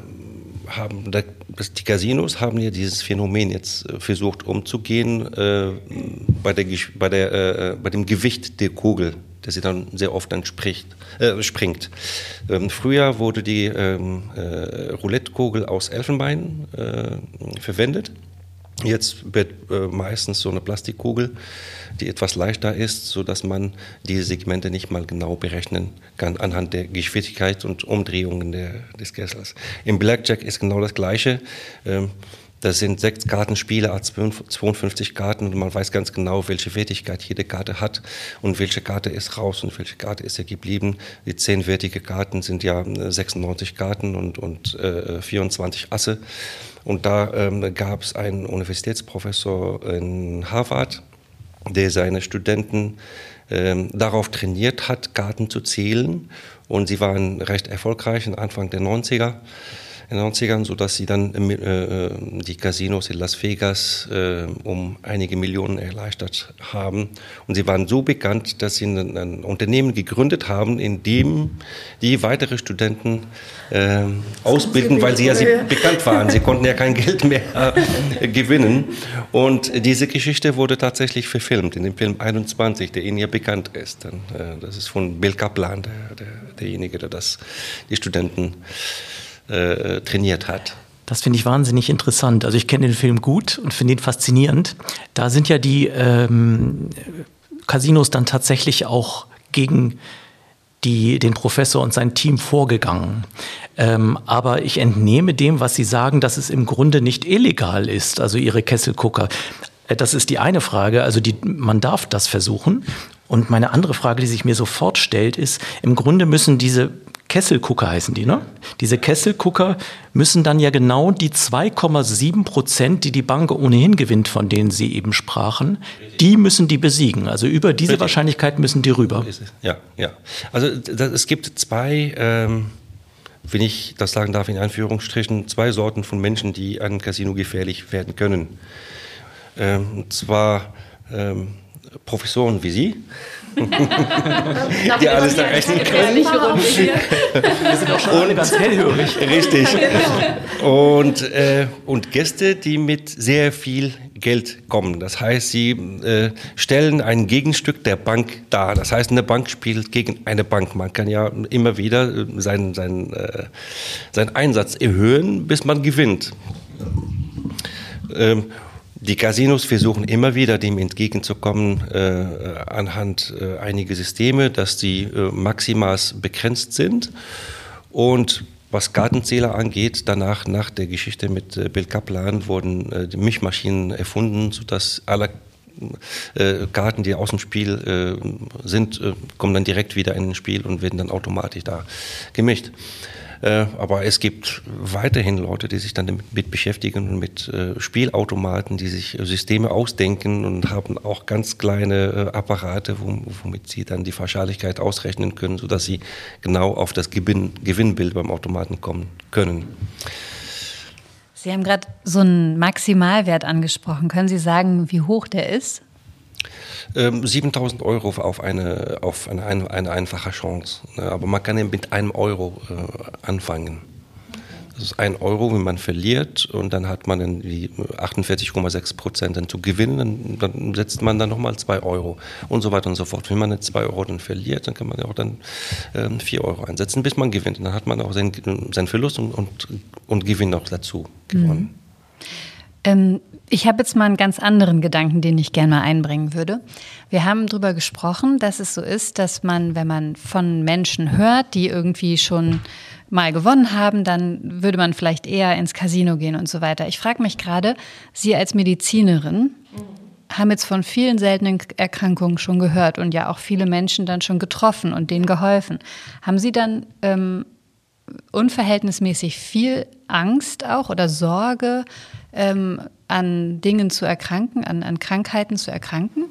[SPEAKER 4] haben, das, die Casinos haben ja dieses Phänomen jetzt äh, versucht umzugehen äh, bei, der, bei, der, äh, bei dem Gewicht der Kugel der sie dann sehr oft dann spricht, äh, springt. Ähm, früher wurde die ähm, äh, Roulette-Kugel aus Elfenbein äh, verwendet. Jetzt wird äh, meistens so eine Plastikkugel, die etwas leichter ist, sodass man diese Segmente nicht mal genau berechnen kann anhand der Geschwindigkeit und Umdrehungen der, des Kessels. Im Blackjack ist genau das Gleiche. Ähm, das sind sechs Kartenspiele, 52 Karten und man weiß ganz genau, welche Wertigkeit jede Karte hat und welche Karte ist raus und welche Karte ist ja geblieben. Die zehnwertige Karten sind ja 96 äh, Karten und, und äh, 24 Asse. Und da ähm, gab es einen Universitätsprofessor in Harvard, der seine Studenten ähm, darauf trainiert hat, Karten zu zählen. Und sie waren recht erfolgreich Anfang der 90er in den 90ern, sodass sie dann äh, äh, die Casinos in Las Vegas äh, um einige Millionen erleichtert haben. Und sie waren so bekannt, dass sie ein, ein Unternehmen gegründet haben, in dem die weitere Studenten äh, ausbilden, weil sie ja sie bekannt waren. Sie konnten ja kein Geld mehr äh, gewinnen. Und diese Geschichte wurde tatsächlich verfilmt in dem Film 21, der Ihnen ja bekannt ist. Äh, das ist von Bill Kaplan, der, der, derjenige, der das die Studenten äh, trainiert hat.
[SPEAKER 6] Das finde ich wahnsinnig interessant. Also ich kenne den Film gut und finde ihn faszinierend. Da sind ja die ähm, Casinos dann tatsächlich auch gegen die, den Professor und sein Team vorgegangen. Ähm, aber ich entnehme dem, was Sie sagen, dass es im Grunde nicht illegal ist, also Ihre Kesselgucker. Äh, das ist die eine Frage. Also die, man darf das versuchen. Und meine andere Frage, die sich mir sofort stellt, ist, im Grunde müssen diese Kesselgucker heißen die, ne? Diese Kesselgucker müssen dann ja genau die 2,7 Prozent, die die Bank ohnehin gewinnt, von denen Sie eben sprachen, die müssen die besiegen. Also über diese Richtig. Wahrscheinlichkeit müssen die rüber.
[SPEAKER 4] Ja, ja. Also das, es gibt zwei, ähm, wenn ich das sagen darf in Anführungsstrichen, zwei Sorten von Menschen, die an Casino gefährlich werden können. Ähm, und zwar ähm, Professoren wie Sie die alles da rechnen können. Wir sind auch schon und, ganz hellhörig. Richtig. <laughs> Und, äh, und Gäste, die mit sehr viel Geld kommen. Das heißt, sie äh, stellen ein Gegenstück der Bank dar. Das heißt, eine Bank spielt gegen eine Bank. Man kann ja immer wieder äh, seinen, seinen, äh, seinen Einsatz erhöhen, bis man gewinnt. Ähm, Die Casinos versuchen immer wieder dem entgegenzukommen äh, anhand äh, einiger Systeme, dass die äh, maximal begrenzt sind. Und was Gartenzähler angeht, danach nach der Geschichte mit äh, Bill Kaplan wurden äh, die Milchmaschinen erfunden, sodass alle äh, Karten, die aus dem Spiel äh, sind, äh, kommen dann direkt wieder in ein Spiel und werden dann automatisch da gemischt. Äh, aber es gibt weiterhin Leute, die sich dann damit beschäftigen und mit äh, Spielautomaten, die sich Systeme ausdenken und haben auch ganz kleine äh, Apparate, womit sie dann die Wahrscheinlichkeit ausrechnen können, sodass sie genau auf das Gewinn, Gewinnbild beim Automaten kommen können.
[SPEAKER 2] Sie haben gerade so einen Maximalwert angesprochen. Können Sie sagen, wie hoch der ist?
[SPEAKER 4] Ähm, 7000 Euro auf eine, auf eine, eine, eine einfache Chance. Ne? Aber man kann ja mit einem Euro äh, anfangen. Das ist ein Euro, wenn man verliert und dann hat man dann die 48,6 Prozent dann zu gewinnen, dann, dann setzt man dann nochmal zwei Euro und so weiter und so fort. Wenn man jetzt zwei Euro dann verliert, dann kann man ja auch dann ähm, vier Euro einsetzen, bis man gewinnt. Und dann hat man auch seinen, seinen Verlust und, und, und Gewinn noch dazu gewonnen.
[SPEAKER 2] Mhm. Ähm, ich habe jetzt mal einen ganz anderen Gedanken, den ich gerne mal einbringen würde. Wir haben darüber gesprochen, dass es so ist, dass man, wenn man von Menschen hört, die irgendwie schon mal gewonnen haben, dann würde man vielleicht eher ins Casino gehen und so weiter. Ich frage mich gerade, Sie als Medizinerin haben jetzt von vielen seltenen Erkrankungen schon gehört und ja auch viele Menschen dann schon getroffen und denen geholfen. Haben Sie dann ähm, unverhältnismäßig viel Angst auch oder Sorge, ähm, an Dingen zu erkranken, an, an Krankheiten zu erkranken?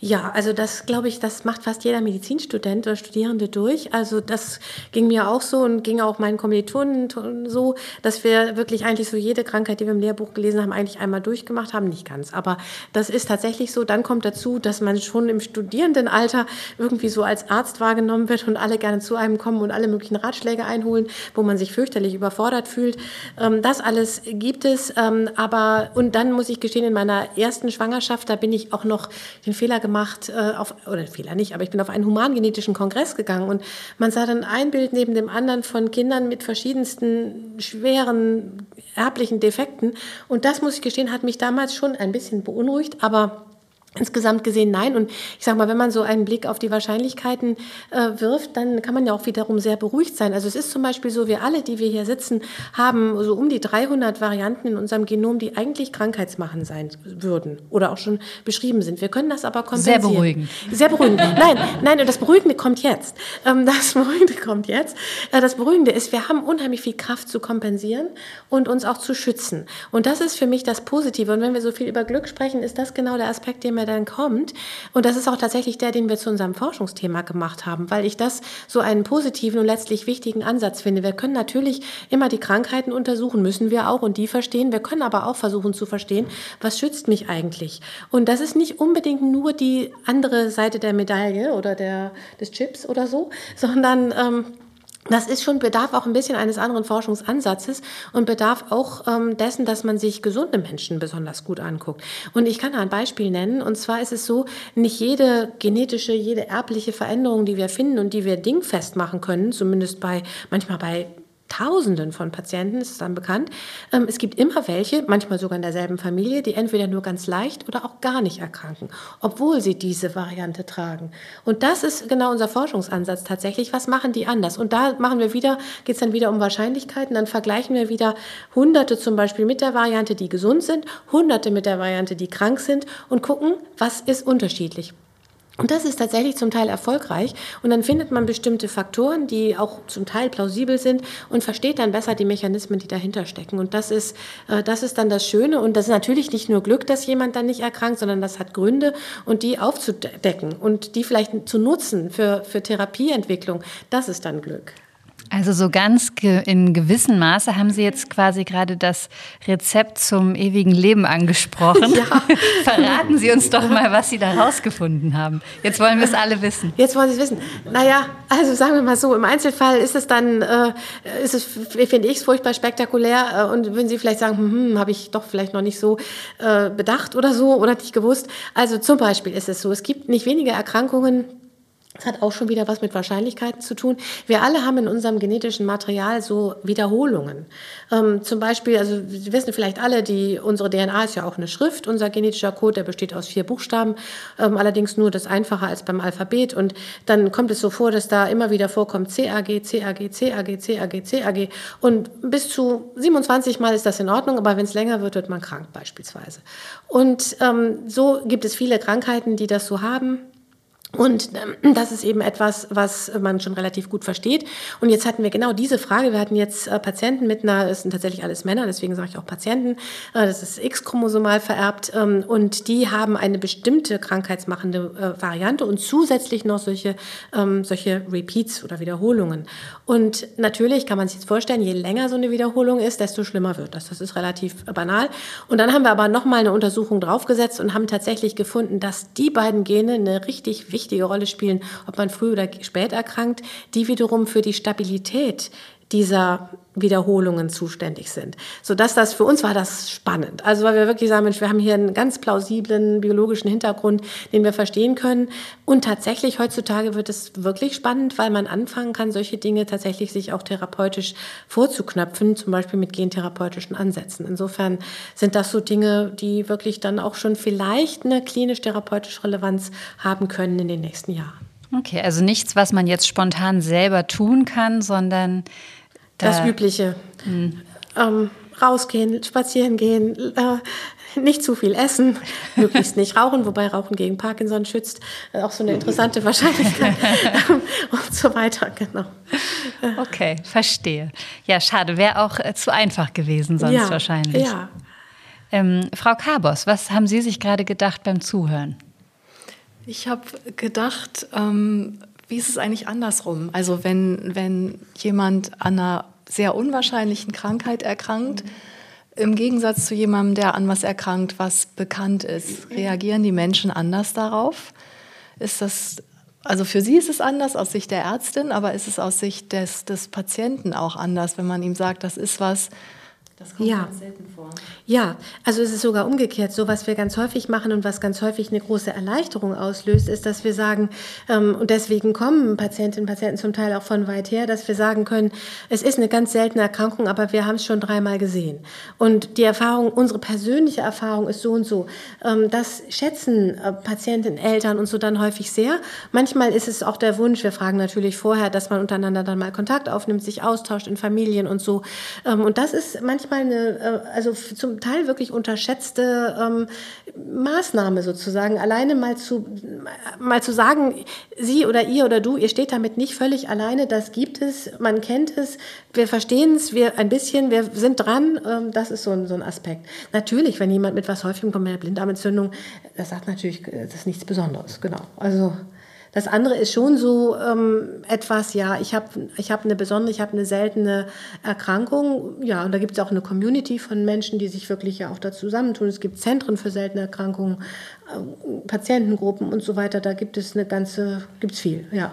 [SPEAKER 3] Ja, also das glaube ich, das macht fast jeder Medizinstudent oder Studierende durch. Also das ging mir auch so und ging auch meinen Kommilitonen so, dass wir wirklich eigentlich so jede Krankheit, die wir im Lehrbuch gelesen haben, eigentlich einmal durchgemacht haben. Nicht ganz, aber das ist tatsächlich so. Dann kommt dazu, dass man schon im Studierendenalter irgendwie so als Arzt wahrgenommen wird und alle gerne zu einem kommen und alle möglichen Ratschläge einholen, wo man sich fürchterlich überfordert fühlt. Ähm, das alles gibt es, ähm, aber und dann muss ich gestehen, in meiner ersten Schwangerschaft, da bin ich auch noch den Fehler gemacht, gemacht, äh, auf, oder Fehler nicht, aber ich bin auf einen humangenetischen Kongress gegangen und man sah dann ein Bild neben dem anderen von Kindern mit verschiedensten schweren erblichen Defekten. Und das, muss ich gestehen, hat mich damals schon ein bisschen beunruhigt, aber Insgesamt gesehen nein. Und ich sage mal, wenn man so einen Blick auf die Wahrscheinlichkeiten äh, wirft, dann kann man ja auch wiederum sehr beruhigt sein. Also es ist zum Beispiel so, wir alle, die wir hier sitzen, haben so um die 300 Varianten in unserem Genom, die eigentlich krankheitsmachend sein würden oder auch schon beschrieben sind. Wir können das aber kompensieren.
[SPEAKER 2] Sehr beruhigend.
[SPEAKER 3] Sehr beruhigend. <laughs> Nein, nein, und das Beruhigende kommt jetzt. Ähm, das Beruhigende kommt jetzt. Äh, das Beruhigende ist, wir haben unheimlich viel Kraft zu kompensieren und uns auch zu schützen. Und das ist für mich das Positive. Und wenn wir so viel über Glück sprechen, ist das genau der Aspekt, den wir dann kommt. Und das ist auch tatsächlich der, den wir zu unserem Forschungsthema gemacht haben, weil ich das so einen positiven und letztlich wichtigen Ansatz finde. Wir können natürlich immer die Krankheiten untersuchen, müssen wir auch und die verstehen. Wir können aber auch versuchen zu verstehen, was schützt mich eigentlich. Und das ist nicht unbedingt nur die andere Seite der Medaille oder der, des Chips oder so, sondern ähm, das ist schon bedarf auch ein bisschen eines anderen Forschungsansatzes und bedarf auch ähm, dessen, dass man sich gesunde Menschen besonders gut anguckt. Und ich kann da ein Beispiel nennen. Und zwar ist es so, nicht jede genetische, jede erbliche Veränderung, die wir finden und die wir dingfest machen können, zumindest bei manchmal bei Tausenden von Patienten, ist dann bekannt. Ähm, es gibt immer welche, manchmal sogar in derselben Familie, die entweder nur ganz leicht oder auch gar nicht erkranken, obwohl sie diese Variante tragen. Und das ist genau unser Forschungsansatz tatsächlich. Was machen die anders? Und da machen wir wieder, geht es dann wieder um Wahrscheinlichkeiten. Dann vergleichen wir wieder Hunderte zum Beispiel mit der Variante, die gesund sind, Hunderte mit der Variante, die krank sind und gucken, was ist unterschiedlich. Und das ist tatsächlich zum Teil erfolgreich. Und dann findet man bestimmte Faktoren, die auch zum Teil plausibel sind und versteht dann besser die Mechanismen, die dahinter stecken. Und das ist, äh, das ist dann das Schöne. Und das ist natürlich nicht nur Glück, dass jemand dann nicht erkrankt, sondern das hat Gründe und die aufzudecken und die vielleicht zu nutzen für, für Therapieentwicklung. Das ist dann Glück.
[SPEAKER 2] Also so ganz ge in gewissem Maße haben Sie jetzt quasi gerade das Rezept zum ewigen Leben angesprochen. <laughs> Ja. <laughs> Verraten Sie uns doch mal, was Sie da rausgefunden haben. Jetzt wollen wir es alle wissen.
[SPEAKER 3] Jetzt wollen Sie es wissen. Naja, also sagen wir mal so, im Einzelfall ist es dann, äh, ist es, finde ich es furchtbar spektakulär. Äh, und würden Sie vielleicht sagen, hm, hm habe ich doch vielleicht noch nicht so äh, bedacht oder so oder nicht gewusst. Also zum Beispiel ist es so, es gibt nicht wenige Erkrankungen, das hat auch schon wieder was mit Wahrscheinlichkeiten zu tun. Wir alle haben in unserem genetischen Material so Wiederholungen. Ähm, zum Beispiel, also Sie wissen vielleicht alle, die, unsere DNA ist ja auch eine Schrift. Unser genetischer Code, der besteht aus vier Buchstaben, ähm, allerdings nur das einfacher als beim Alphabet. Und dann kommt es so vor, dass da immer wieder vorkommt CAG, CAG, CAG, CAG, CAG. Und bis zu 27 Mal ist das in Ordnung, aber wenn es länger wird, wird man krank beispielsweise. Und ähm, so gibt es viele Krankheiten, die das so haben. Und ähm, das ist eben etwas, was man schon relativ gut versteht. Und jetzt hatten wir genau diese Frage. Wir hatten jetzt äh, Patienten mit einer, es sind tatsächlich alles Männer, deswegen sage ich auch Patienten, äh, das ist X-chromosomal vererbt. Ähm, und die haben eine bestimmte krankheitsmachende äh, Variante und zusätzlich noch solche, ähm, solche Repeats oder Wiederholungen. Und natürlich kann man sich jetzt vorstellen, je länger so eine Wiederholung ist, desto schlimmer wird das. Das ist relativ banal. Und dann haben wir aber nochmal eine Untersuchung draufgesetzt und haben tatsächlich gefunden, dass die beiden Gene eine richtig wichtige wichtige Rolle spielen, ob man früh oder spät erkrankt, die wiederum für die Stabilität dieser Wiederholungen zuständig sind. So dass das für uns war das spannend. Also weil wir wirklich sagen, Mensch, wir haben hier einen ganz plausiblen biologischen Hintergrund, den wir verstehen können. Und tatsächlich heutzutage wird es wirklich spannend, weil man anfangen kann, solche Dinge tatsächlich sich auch therapeutisch vorzuknöpfen, zum Beispiel mit gentherapeutischen Ansätzen. Insofern sind das so Dinge, die wirklich dann auch schon vielleicht eine klinisch-therapeutische Relevanz haben können in den nächsten Jahren.
[SPEAKER 2] Okay, also nichts, was man jetzt spontan selber tun kann, sondern
[SPEAKER 3] das Übliche. Mhm. Ähm, rausgehen, spazieren gehen, äh, nicht zu viel essen, möglichst nicht rauchen, wobei Rauchen gegen Parkinson schützt, äh, auch so eine interessante Wahrscheinlichkeit <laughs> <laughs> und so weiter, genau.
[SPEAKER 2] Okay, verstehe. Ja, schade, wäre auch äh, zu einfach gewesen sonst ja, wahrscheinlich. Ja. Ähm, Frau Kabos, was haben Sie sich gerade gedacht beim Zuhören?
[SPEAKER 5] Ich habe gedacht, ähm, wie ist es eigentlich andersrum? Also wenn, wenn jemand an einer sehr unwahrscheinlichen Krankheit erkrankt, mhm. im Gegensatz zu jemandem, der an was erkrankt, was bekannt ist, reagieren die Menschen anders darauf? Ist das, also für Sie ist es anders aus Sicht der Ärztin, aber ist es aus Sicht des, des Patienten auch anders, wenn man ihm sagt, das ist was,
[SPEAKER 3] das kommt ja. ganz selten vor. Ja, also es ist sogar umgekehrt. So, was wir ganz häufig machen und was ganz häufig eine große Erleichterung auslöst, ist, dass wir sagen, ähm, und deswegen kommen Patientinnen und Patienten zum Teil auch von weit her, dass wir sagen können, es ist eine ganz seltene Erkrankung, aber wir haben es schon dreimal gesehen. Und die Erfahrung, unsere persönliche Erfahrung ist so und so. Ähm, das schätzen äh, Patientinnen, Eltern und so dann häufig sehr. Manchmal ist es auch der Wunsch, wir fragen natürlich vorher, dass man untereinander dann mal Kontakt aufnimmt, sich austauscht in Familien und so. Ähm, und das ist manchmal manchmal eine, äh, also zum Teil wirklich unterschätzte ähm, Maßnahme sozusagen. Alleine mal zu, mal zu sagen, Sie oder ihr oder du, ihr steht damit nicht völlig alleine, das gibt es, man kennt es, wir verstehen es, wir ein bisschen, wir sind dran, ähm, das ist so ein, so ein Aspekt. Natürlich, wenn jemand mit was häufigem kommt, mit einer Blinddarmentzündung, das sagt natürlich, das ist nichts Besonderes, genau. Also das andere ist schon so ähm, etwas, ja, ich habe ich hab eine besondere, ich habe eine seltene Erkrankung. Ja, und da gibt es auch eine Community von Menschen, die sich wirklich ja auch da zusammentun. Es gibt Zentren für seltene Erkrankungen, äh, Patientengruppen und so weiter. Da gibt es eine ganze, gibt es viel, ja.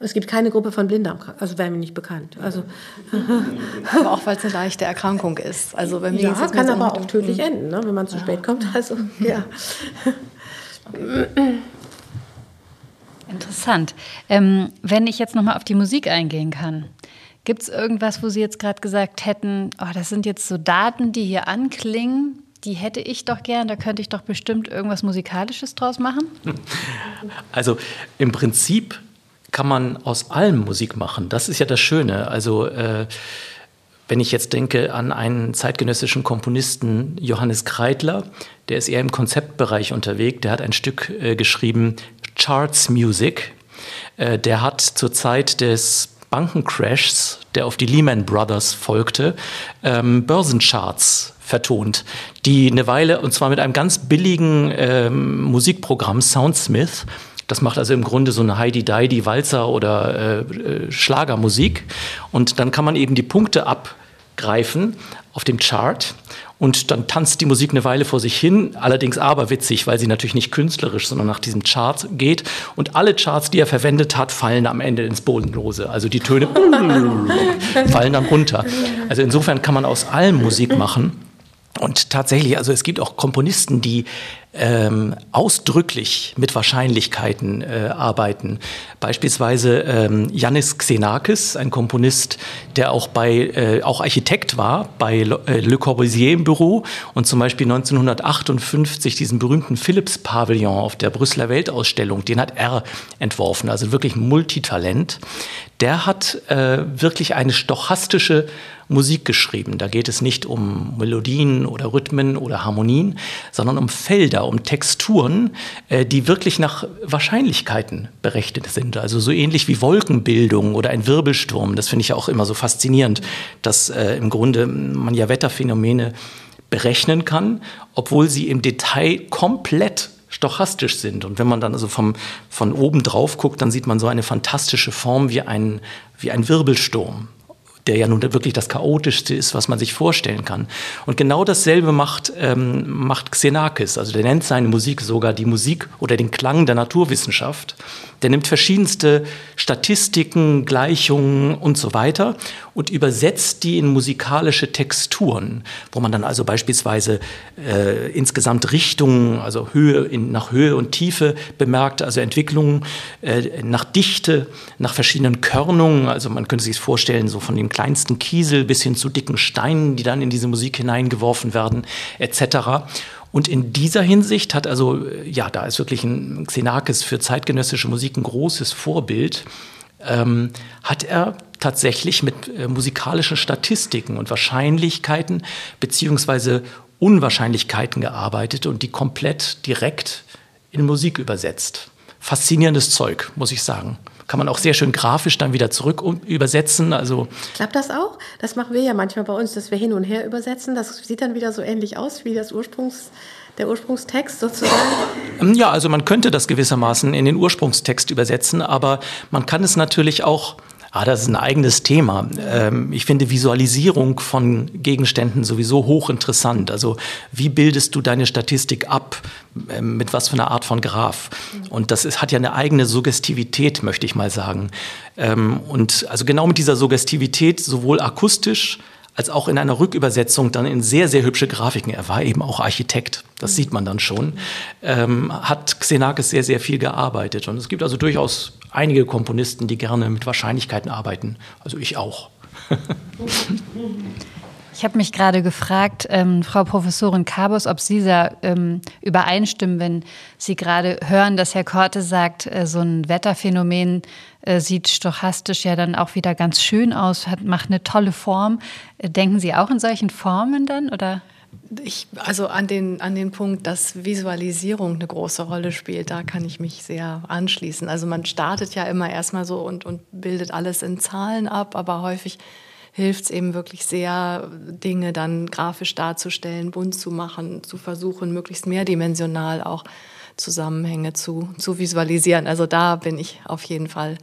[SPEAKER 3] Es gibt keine Gruppe von Blinddarmkranken, also wäre mir nicht bekannt. Also <laughs>
[SPEAKER 5] aber auch weil es eine leichte Erkrankung ist. Also bei mir
[SPEAKER 3] ja, es kann aber auch tödlich enden, ne, wenn man zu ja. spät kommt. Also ja. <laughs>
[SPEAKER 2] Interessant. Ähm, wenn ich jetzt nochmal auf die Musik eingehen kann, gibt es irgendwas, wo Sie jetzt gerade gesagt hätten, oh, das sind jetzt so Daten, die hier anklingen, die hätte ich doch gern, da könnte ich doch bestimmt irgendwas Musikalisches draus machen? <laughs>
[SPEAKER 6] Also im Prinzip kann man aus allem Musik machen. Das ist ja das Schöne. Also äh, wenn ich jetzt denke an einen zeitgenössischen Komponisten, Johannes Kreidler, der ist eher im Konzeptbereich unterwegs, der hat ein Stück äh, geschrieben, Charts Music. Äh, der hat zur Zeit des Bankencrashs, der auf die Lehman Brothers folgte, ähm, Börsencharts vertont, die eine Weile, und zwar mit einem ganz billigen ähm, Musikprogramm, Soundsmith, das macht also im Grunde so eine Heidi Deidi Walzer oder äh, äh, Schlagermusik. Und dann kann man eben die Punkte abgreifen auf dem Chart und dann tanzt die Musik eine Weile vor sich hin, allerdings aberwitzig, weil sie natürlich nicht künstlerisch, sondern nach diesem Chart geht. Und alle Charts, die er verwendet hat, fallen am Ende ins Bodenlose. Also die Töne <laughs> fallen dann runter. Also insofern kann man aus allem Musik machen. Und tatsächlich, also es gibt auch Komponisten, die ähm, ausdrücklich mit Wahrscheinlichkeiten äh, arbeiten. Beispielsweise ähm, Yannis Xenakis, ein Komponist, der auch bei äh, auch Architekt war bei äh, Le Corbusier im Büro und zum Beispiel 1958 diesen berühmten Philips Pavillon auf der Brüsseler Weltausstellung, den hat er entworfen, also wirklich Multitalent. Der hat äh, wirklich eine stochastische Musik geschrieben. Da geht es nicht um Melodien oder Rhythmen oder Harmonien, sondern um Felder, um Texturen, äh, die wirklich nach Wahrscheinlichkeiten berechnet sind. Also so ähnlich wie Wolkenbildung oder ein Wirbelsturm. Das finde ich ja auch immer so faszinierend, dass äh, im Grunde man ja Wetterphänomene berechnen kann, obwohl sie im Detail komplett stochastisch sind. Und wenn man dann also vom, von oben drauf guckt, dann sieht man so eine fantastische Form wie ein, wie ein Wirbelsturm der ja nun wirklich das Chaotischste ist, was man sich vorstellen kann. Und genau dasselbe macht, ähm, macht Xenakis. Also der nennt seine Musik sogar die Musik oder den Klang der Naturwissenschaft. Der nimmt verschiedenste Statistiken, Gleichungen und so weiter und übersetzt die in musikalische Texturen, wo man dann also beispielsweise äh, insgesamt Richtungen, also Höhe in, nach Höhe und Tiefe bemerkt, also Entwicklungen äh, nach Dichte, nach verschiedenen Körnungen. Also man könnte sich vorstellen, so von dem kleinsten Kiesel bis hin zu dicken Steinen, die dann in diese Musik hineingeworfen werden, etc. Und in dieser Hinsicht hat also, ja, da ist wirklich ein Xenakis für zeitgenössische Musik ein großes Vorbild, ähm, hat er tatsächlich mit äh, musikalischen Statistiken und Wahrscheinlichkeiten beziehungsweise Unwahrscheinlichkeiten gearbeitet und die komplett direkt in Musik übersetzt. Faszinierendes Zeug, muss ich sagen kann man auch sehr schön grafisch dann wieder zurück übersetzen. Also
[SPEAKER 3] Klappt das auch? Das machen wir ja manchmal bei uns, dass wir hin und her übersetzen. Das sieht dann wieder so ähnlich aus wie das Ursprungs der Ursprungstext sozusagen?
[SPEAKER 6] Ähm, ja, also man könnte das gewissermaßen in den Ursprungstext übersetzen, aber man kann es natürlich auch Ah, das ist ein eigenes Thema. Ähm, ich finde Visualisierung von Gegenständen sowieso hochinteressant. Also wie bildest du deine Statistik ab? Ähm, mit was für einer Art von Graph? Und das ist, hat ja eine eigene Suggestivität, möchte ich mal sagen. Ähm, und also genau mit dieser Suggestivität, sowohl akustisch, als auch in einer Rückübersetzung dann in sehr, sehr hübsche Grafiken. Er war eben auch Architekt, das sieht man dann schon. Hat Xenakis sehr, sehr viel gearbeitet. Und es gibt also durchaus einige Komponisten, die gerne mit Wahrscheinlichkeiten arbeiten. Also ich auch. <laughs>
[SPEAKER 2] Ich habe mich gerade gefragt, ähm, Frau Professorin Kabus, ob Sie da ähm, übereinstimmen, wenn Sie gerade hören, dass Herr Korte sagt, äh, so ein Wetterphänomen äh, sieht stochastisch ja dann auch wieder ganz schön aus, hat, macht eine tolle Form. Äh, denken Sie auch in solchen Formen dann oder?
[SPEAKER 5] Ich, also an den, an den Punkt, dass Visualisierung eine große Rolle spielt, da kann ich mich sehr anschließen. Also man startet ja immer erstmal so und, und bildet alles in Zahlen ab, aber häufig hilft es eben wirklich sehr, Dinge dann grafisch darzustellen, bunt zu machen, zu versuchen, möglichst mehrdimensional auch Zusammenhänge zu, zu visualisieren. Also da bin ich auf jeden Fall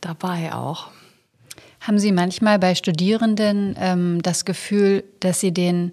[SPEAKER 5] dabei auch.
[SPEAKER 2] Haben Sie manchmal bei Studierenden ähm, das Gefühl, dass Sie den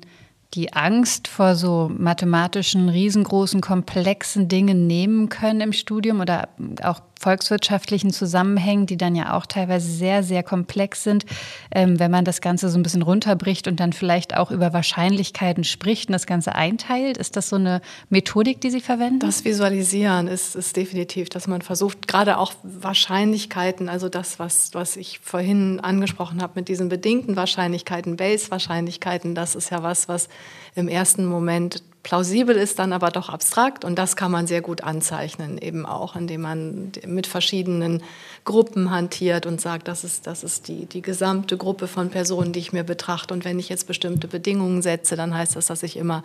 [SPEAKER 2] die Angst vor so mathematischen, riesengroßen, komplexen Dingen nehmen können im Studium oder auch volkswirtschaftlichen Zusammenhängen, die dann ja auch teilweise sehr, sehr komplex sind, ähm, wenn man das Ganze so ein bisschen runterbricht und dann vielleicht auch über Wahrscheinlichkeiten spricht und das Ganze einteilt. Ist das so eine Methodik, die Sie verwenden?
[SPEAKER 5] Das Visualisieren ist, ist definitiv, dass man versucht, gerade auch Wahrscheinlichkeiten, also das, was, was ich vorhin angesprochen habe mit diesen bedingten Wahrscheinlichkeiten, Base-Wahrscheinlichkeiten, das ist ja was, was im ersten Moment plausibel ist, dann aber doch abstrakt. Und das kann man sehr gut anzeichnen, eben auch, indem man mit verschiedenen Gruppen hantiert und sagt, das ist, das ist die, die gesamte Gruppe von Personen, die ich mir betrachte. Und wenn ich jetzt bestimmte Bedingungen setze, dann heißt das, dass ich immer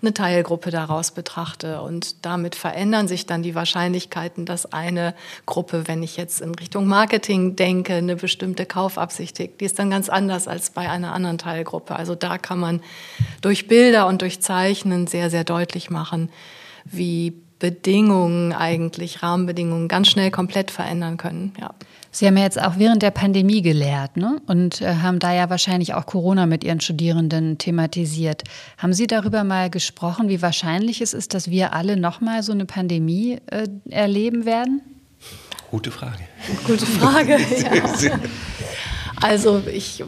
[SPEAKER 5] eine Teilgruppe daraus betrachte. Und damit verändern sich dann die Wahrscheinlichkeiten, dass eine Gruppe, wenn ich jetzt in Richtung Marketing denke, eine bestimmte Kaufabsicht die ist dann ganz anders als bei einer anderen Teilgruppe. Also da kann man durch Bilder und durch Zeichnen sehr, sehr deutlich machen, wie Bedingungen eigentlich, Rahmenbedingungen ganz schnell komplett verändern können. Ja.
[SPEAKER 2] Sie haben ja jetzt auch während der Pandemie gelehrt ne? und äh, haben da ja wahrscheinlich auch Corona mit Ihren Studierenden thematisiert. Haben Sie darüber mal gesprochen, wie wahrscheinlich es ist, dass wir alle nochmal so eine Pandemie äh, erleben werden?
[SPEAKER 4] Gute Frage.
[SPEAKER 5] Gute Frage, <laughs> ja. Also ich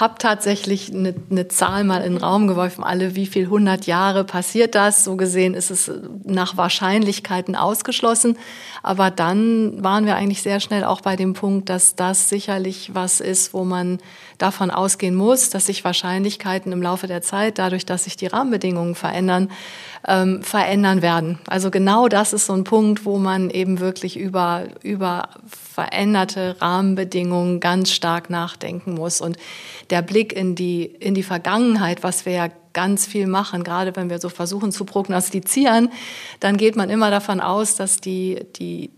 [SPEAKER 5] habe tatsächlich eine, eine, Zahl mal in den Raum geworfen, alle wie viel 100 Jahre passiert das. So gesehen ist es nach Wahrscheinlichkeiten ausgeschlossen. Aber dann waren wir eigentlich sehr schnell auch bei dem Punkt, dass das sicherlich was ist, wo man davon ausgehen muss, dass sich Wahrscheinlichkeiten im Laufe der Zeit, dadurch, dass sich die Rahmenbedingungen verändern, ähm, verändern werden. Also genau das ist so ein Punkt, wo man eben wirklich über, über veränderte Rahmenbedingungen ganz stark nachdenken muss. Und der Blick in die, in die Vergangenheit, was wir ja ganz viel machen, gerade wenn wir so versuchen zu prognostizieren, dann geht man immer davon aus, dass die, die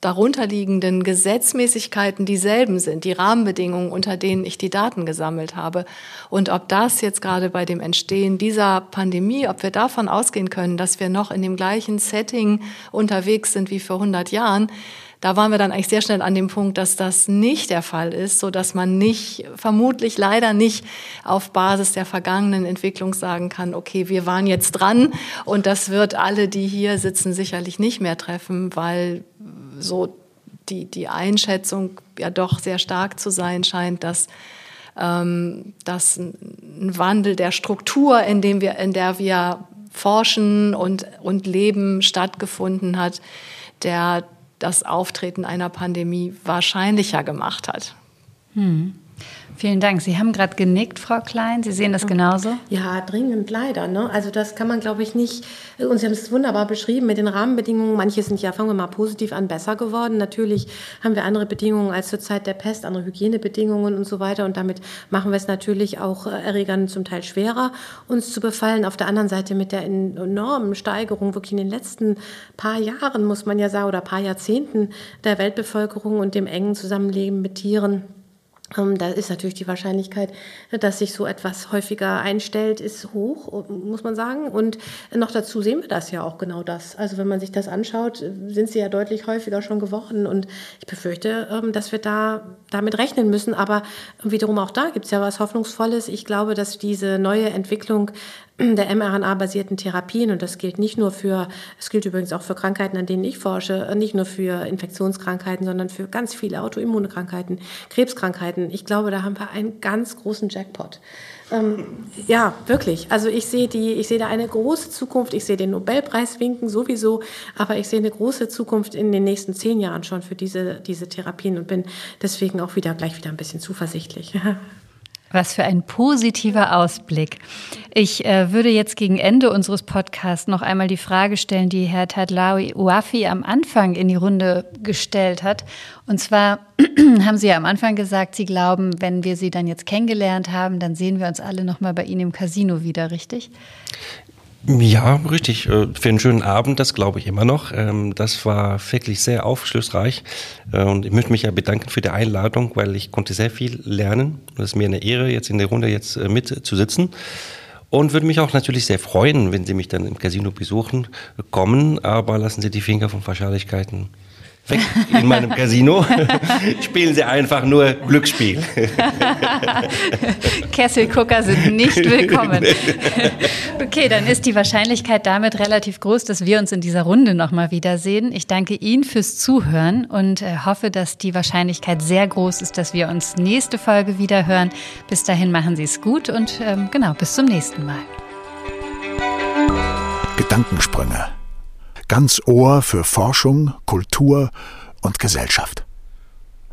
[SPEAKER 5] darunterliegenden Gesetzmäßigkeiten dieselben sind, die Rahmenbedingungen, unter denen ich die Daten gesammelt habe. Und ob das jetzt gerade bei dem Entstehen dieser Pandemie, ob wir davon ausgehen können, dass wir noch in dem gleichen Setting unterwegs sind wie vor 100 Jahren, da waren wir dann eigentlich sehr schnell an dem Punkt, dass das nicht der Fall ist, so dass man nicht, vermutlich leider nicht auf Basis der vergangenen Entwicklung sagen kann, okay, wir waren jetzt dran und das wird alle, die hier sitzen, sicherlich nicht mehr treffen, weil so die, die Einschätzung ja doch sehr stark zu sein scheint, dass ähm, dass ein Wandel der Struktur, in, dem wir, in der wir forschen und, und leben, stattgefunden hat, der das Auftreten einer Pandemie wahrscheinlicher gemacht hat.
[SPEAKER 2] Hm. Vielen Dank. Sie haben gerade genickt, Frau Klein. Sie sehen das genauso?
[SPEAKER 3] Ja, dringend leider. Ne? Also das kann man, glaube ich, nicht. Und Sie haben es wunderbar beschrieben mit den Rahmenbedingungen. Manche sind ja, fangen wir mal positiv an, besser geworden. Natürlich haben wir andere Bedingungen als zur Zeit der Pest, andere Hygienebedingungen und so weiter. Und damit machen wir es natürlich auch äh, Erregern zum Teil schwerer, uns zu befallen. Auf der anderen Seite mit der enormen Steigerung, wirklich in den letzten paar Jahren, muss man ja sagen, oder paar Jahrzehnten der Weltbevölkerung und dem engen Zusammenleben mit Tieren da ist natürlich die Wahrscheinlichkeit, dass sich so etwas häufiger einstellt, ist hoch, muss man sagen. Und noch dazu sehen wir das ja auch genau das. Also wenn man sich das anschaut, sind sie ja deutlich häufiger schon geworden. Und ich befürchte, ähm, dass wir da damit rechnen müssen. Aber wiederum auch da gibt es ja was Hoffnungsvolles. Ich glaube, dass diese neue Entwicklung der mRNA-basierten Therapien, und das gilt nicht nur für, es gilt übrigens auch für Krankheiten, an denen ich forsche, nicht nur für Infektionskrankheiten, sondern für ganz viele Autoimmunkrankheiten, Krebskrankheiten. Ich glaube, da haben wir einen ganz großen Jackpot. Ähm, ja, wirklich. Also ich sehe die, ich sehe da eine große Zukunft. Ich sehe den Nobelpreis winken sowieso, aber ich sehe eine große Zukunft in den nächsten zehn Jahren schon für diese, diese Therapien und bin deswegen auch wieder gleich wieder ein bisschen zuversichtlich. <laughs>
[SPEAKER 2] Was für ein positiver Ausblick. Ich äh, würde jetzt gegen Ende unseres Podcasts noch einmal die Frage stellen, die Herr Tadlawi Uafi am Anfang in die Runde gestellt hat. Und zwar <clears throat> haben Sie ja am Anfang gesagt, Sie glauben, wenn wir Sie dann jetzt kennengelernt haben, dann sehen wir uns alle noch mal bei Ihnen im Casino wieder, richtig?
[SPEAKER 4] Ja, richtig. Äh, für einen schönen Abend, das glaube ich immer noch. Ähm, das war wirklich sehr aufschlussreich. Äh, und ich möchte mich ja bedanken für die Einladung, weil ich konnte sehr viel lernen. Es ist mir eine Ehre, jetzt in der Runde jetzt äh, mitzusitzen. Und würde mich auch natürlich sehr freuen, wenn Sie mich dann im Casino besuchen kommen. Aber lassen Sie die Finger von Wahrscheinlichkeiten weg in meinem Casino. <laughs> Spielen Sie einfach nur Glücksspiel. <laughs>
[SPEAKER 2] Kesselgucker sind nicht willkommen. <laughs> Okay, dann ist die Wahrscheinlichkeit damit relativ groß, dass wir uns in dieser Runde nochmal wiedersehen. Ich danke Ihnen fürs Zuhören und äh, hoffe, dass die Wahrscheinlichkeit sehr groß ist, dass wir uns nächste Folge wieder hören. Bis dahin machen Sie es gut und ähm, genau, bis zum nächsten Mal.
[SPEAKER 1] Gedankensprünge ganz Ohr für Forschung, Kultur und Gesellschaft.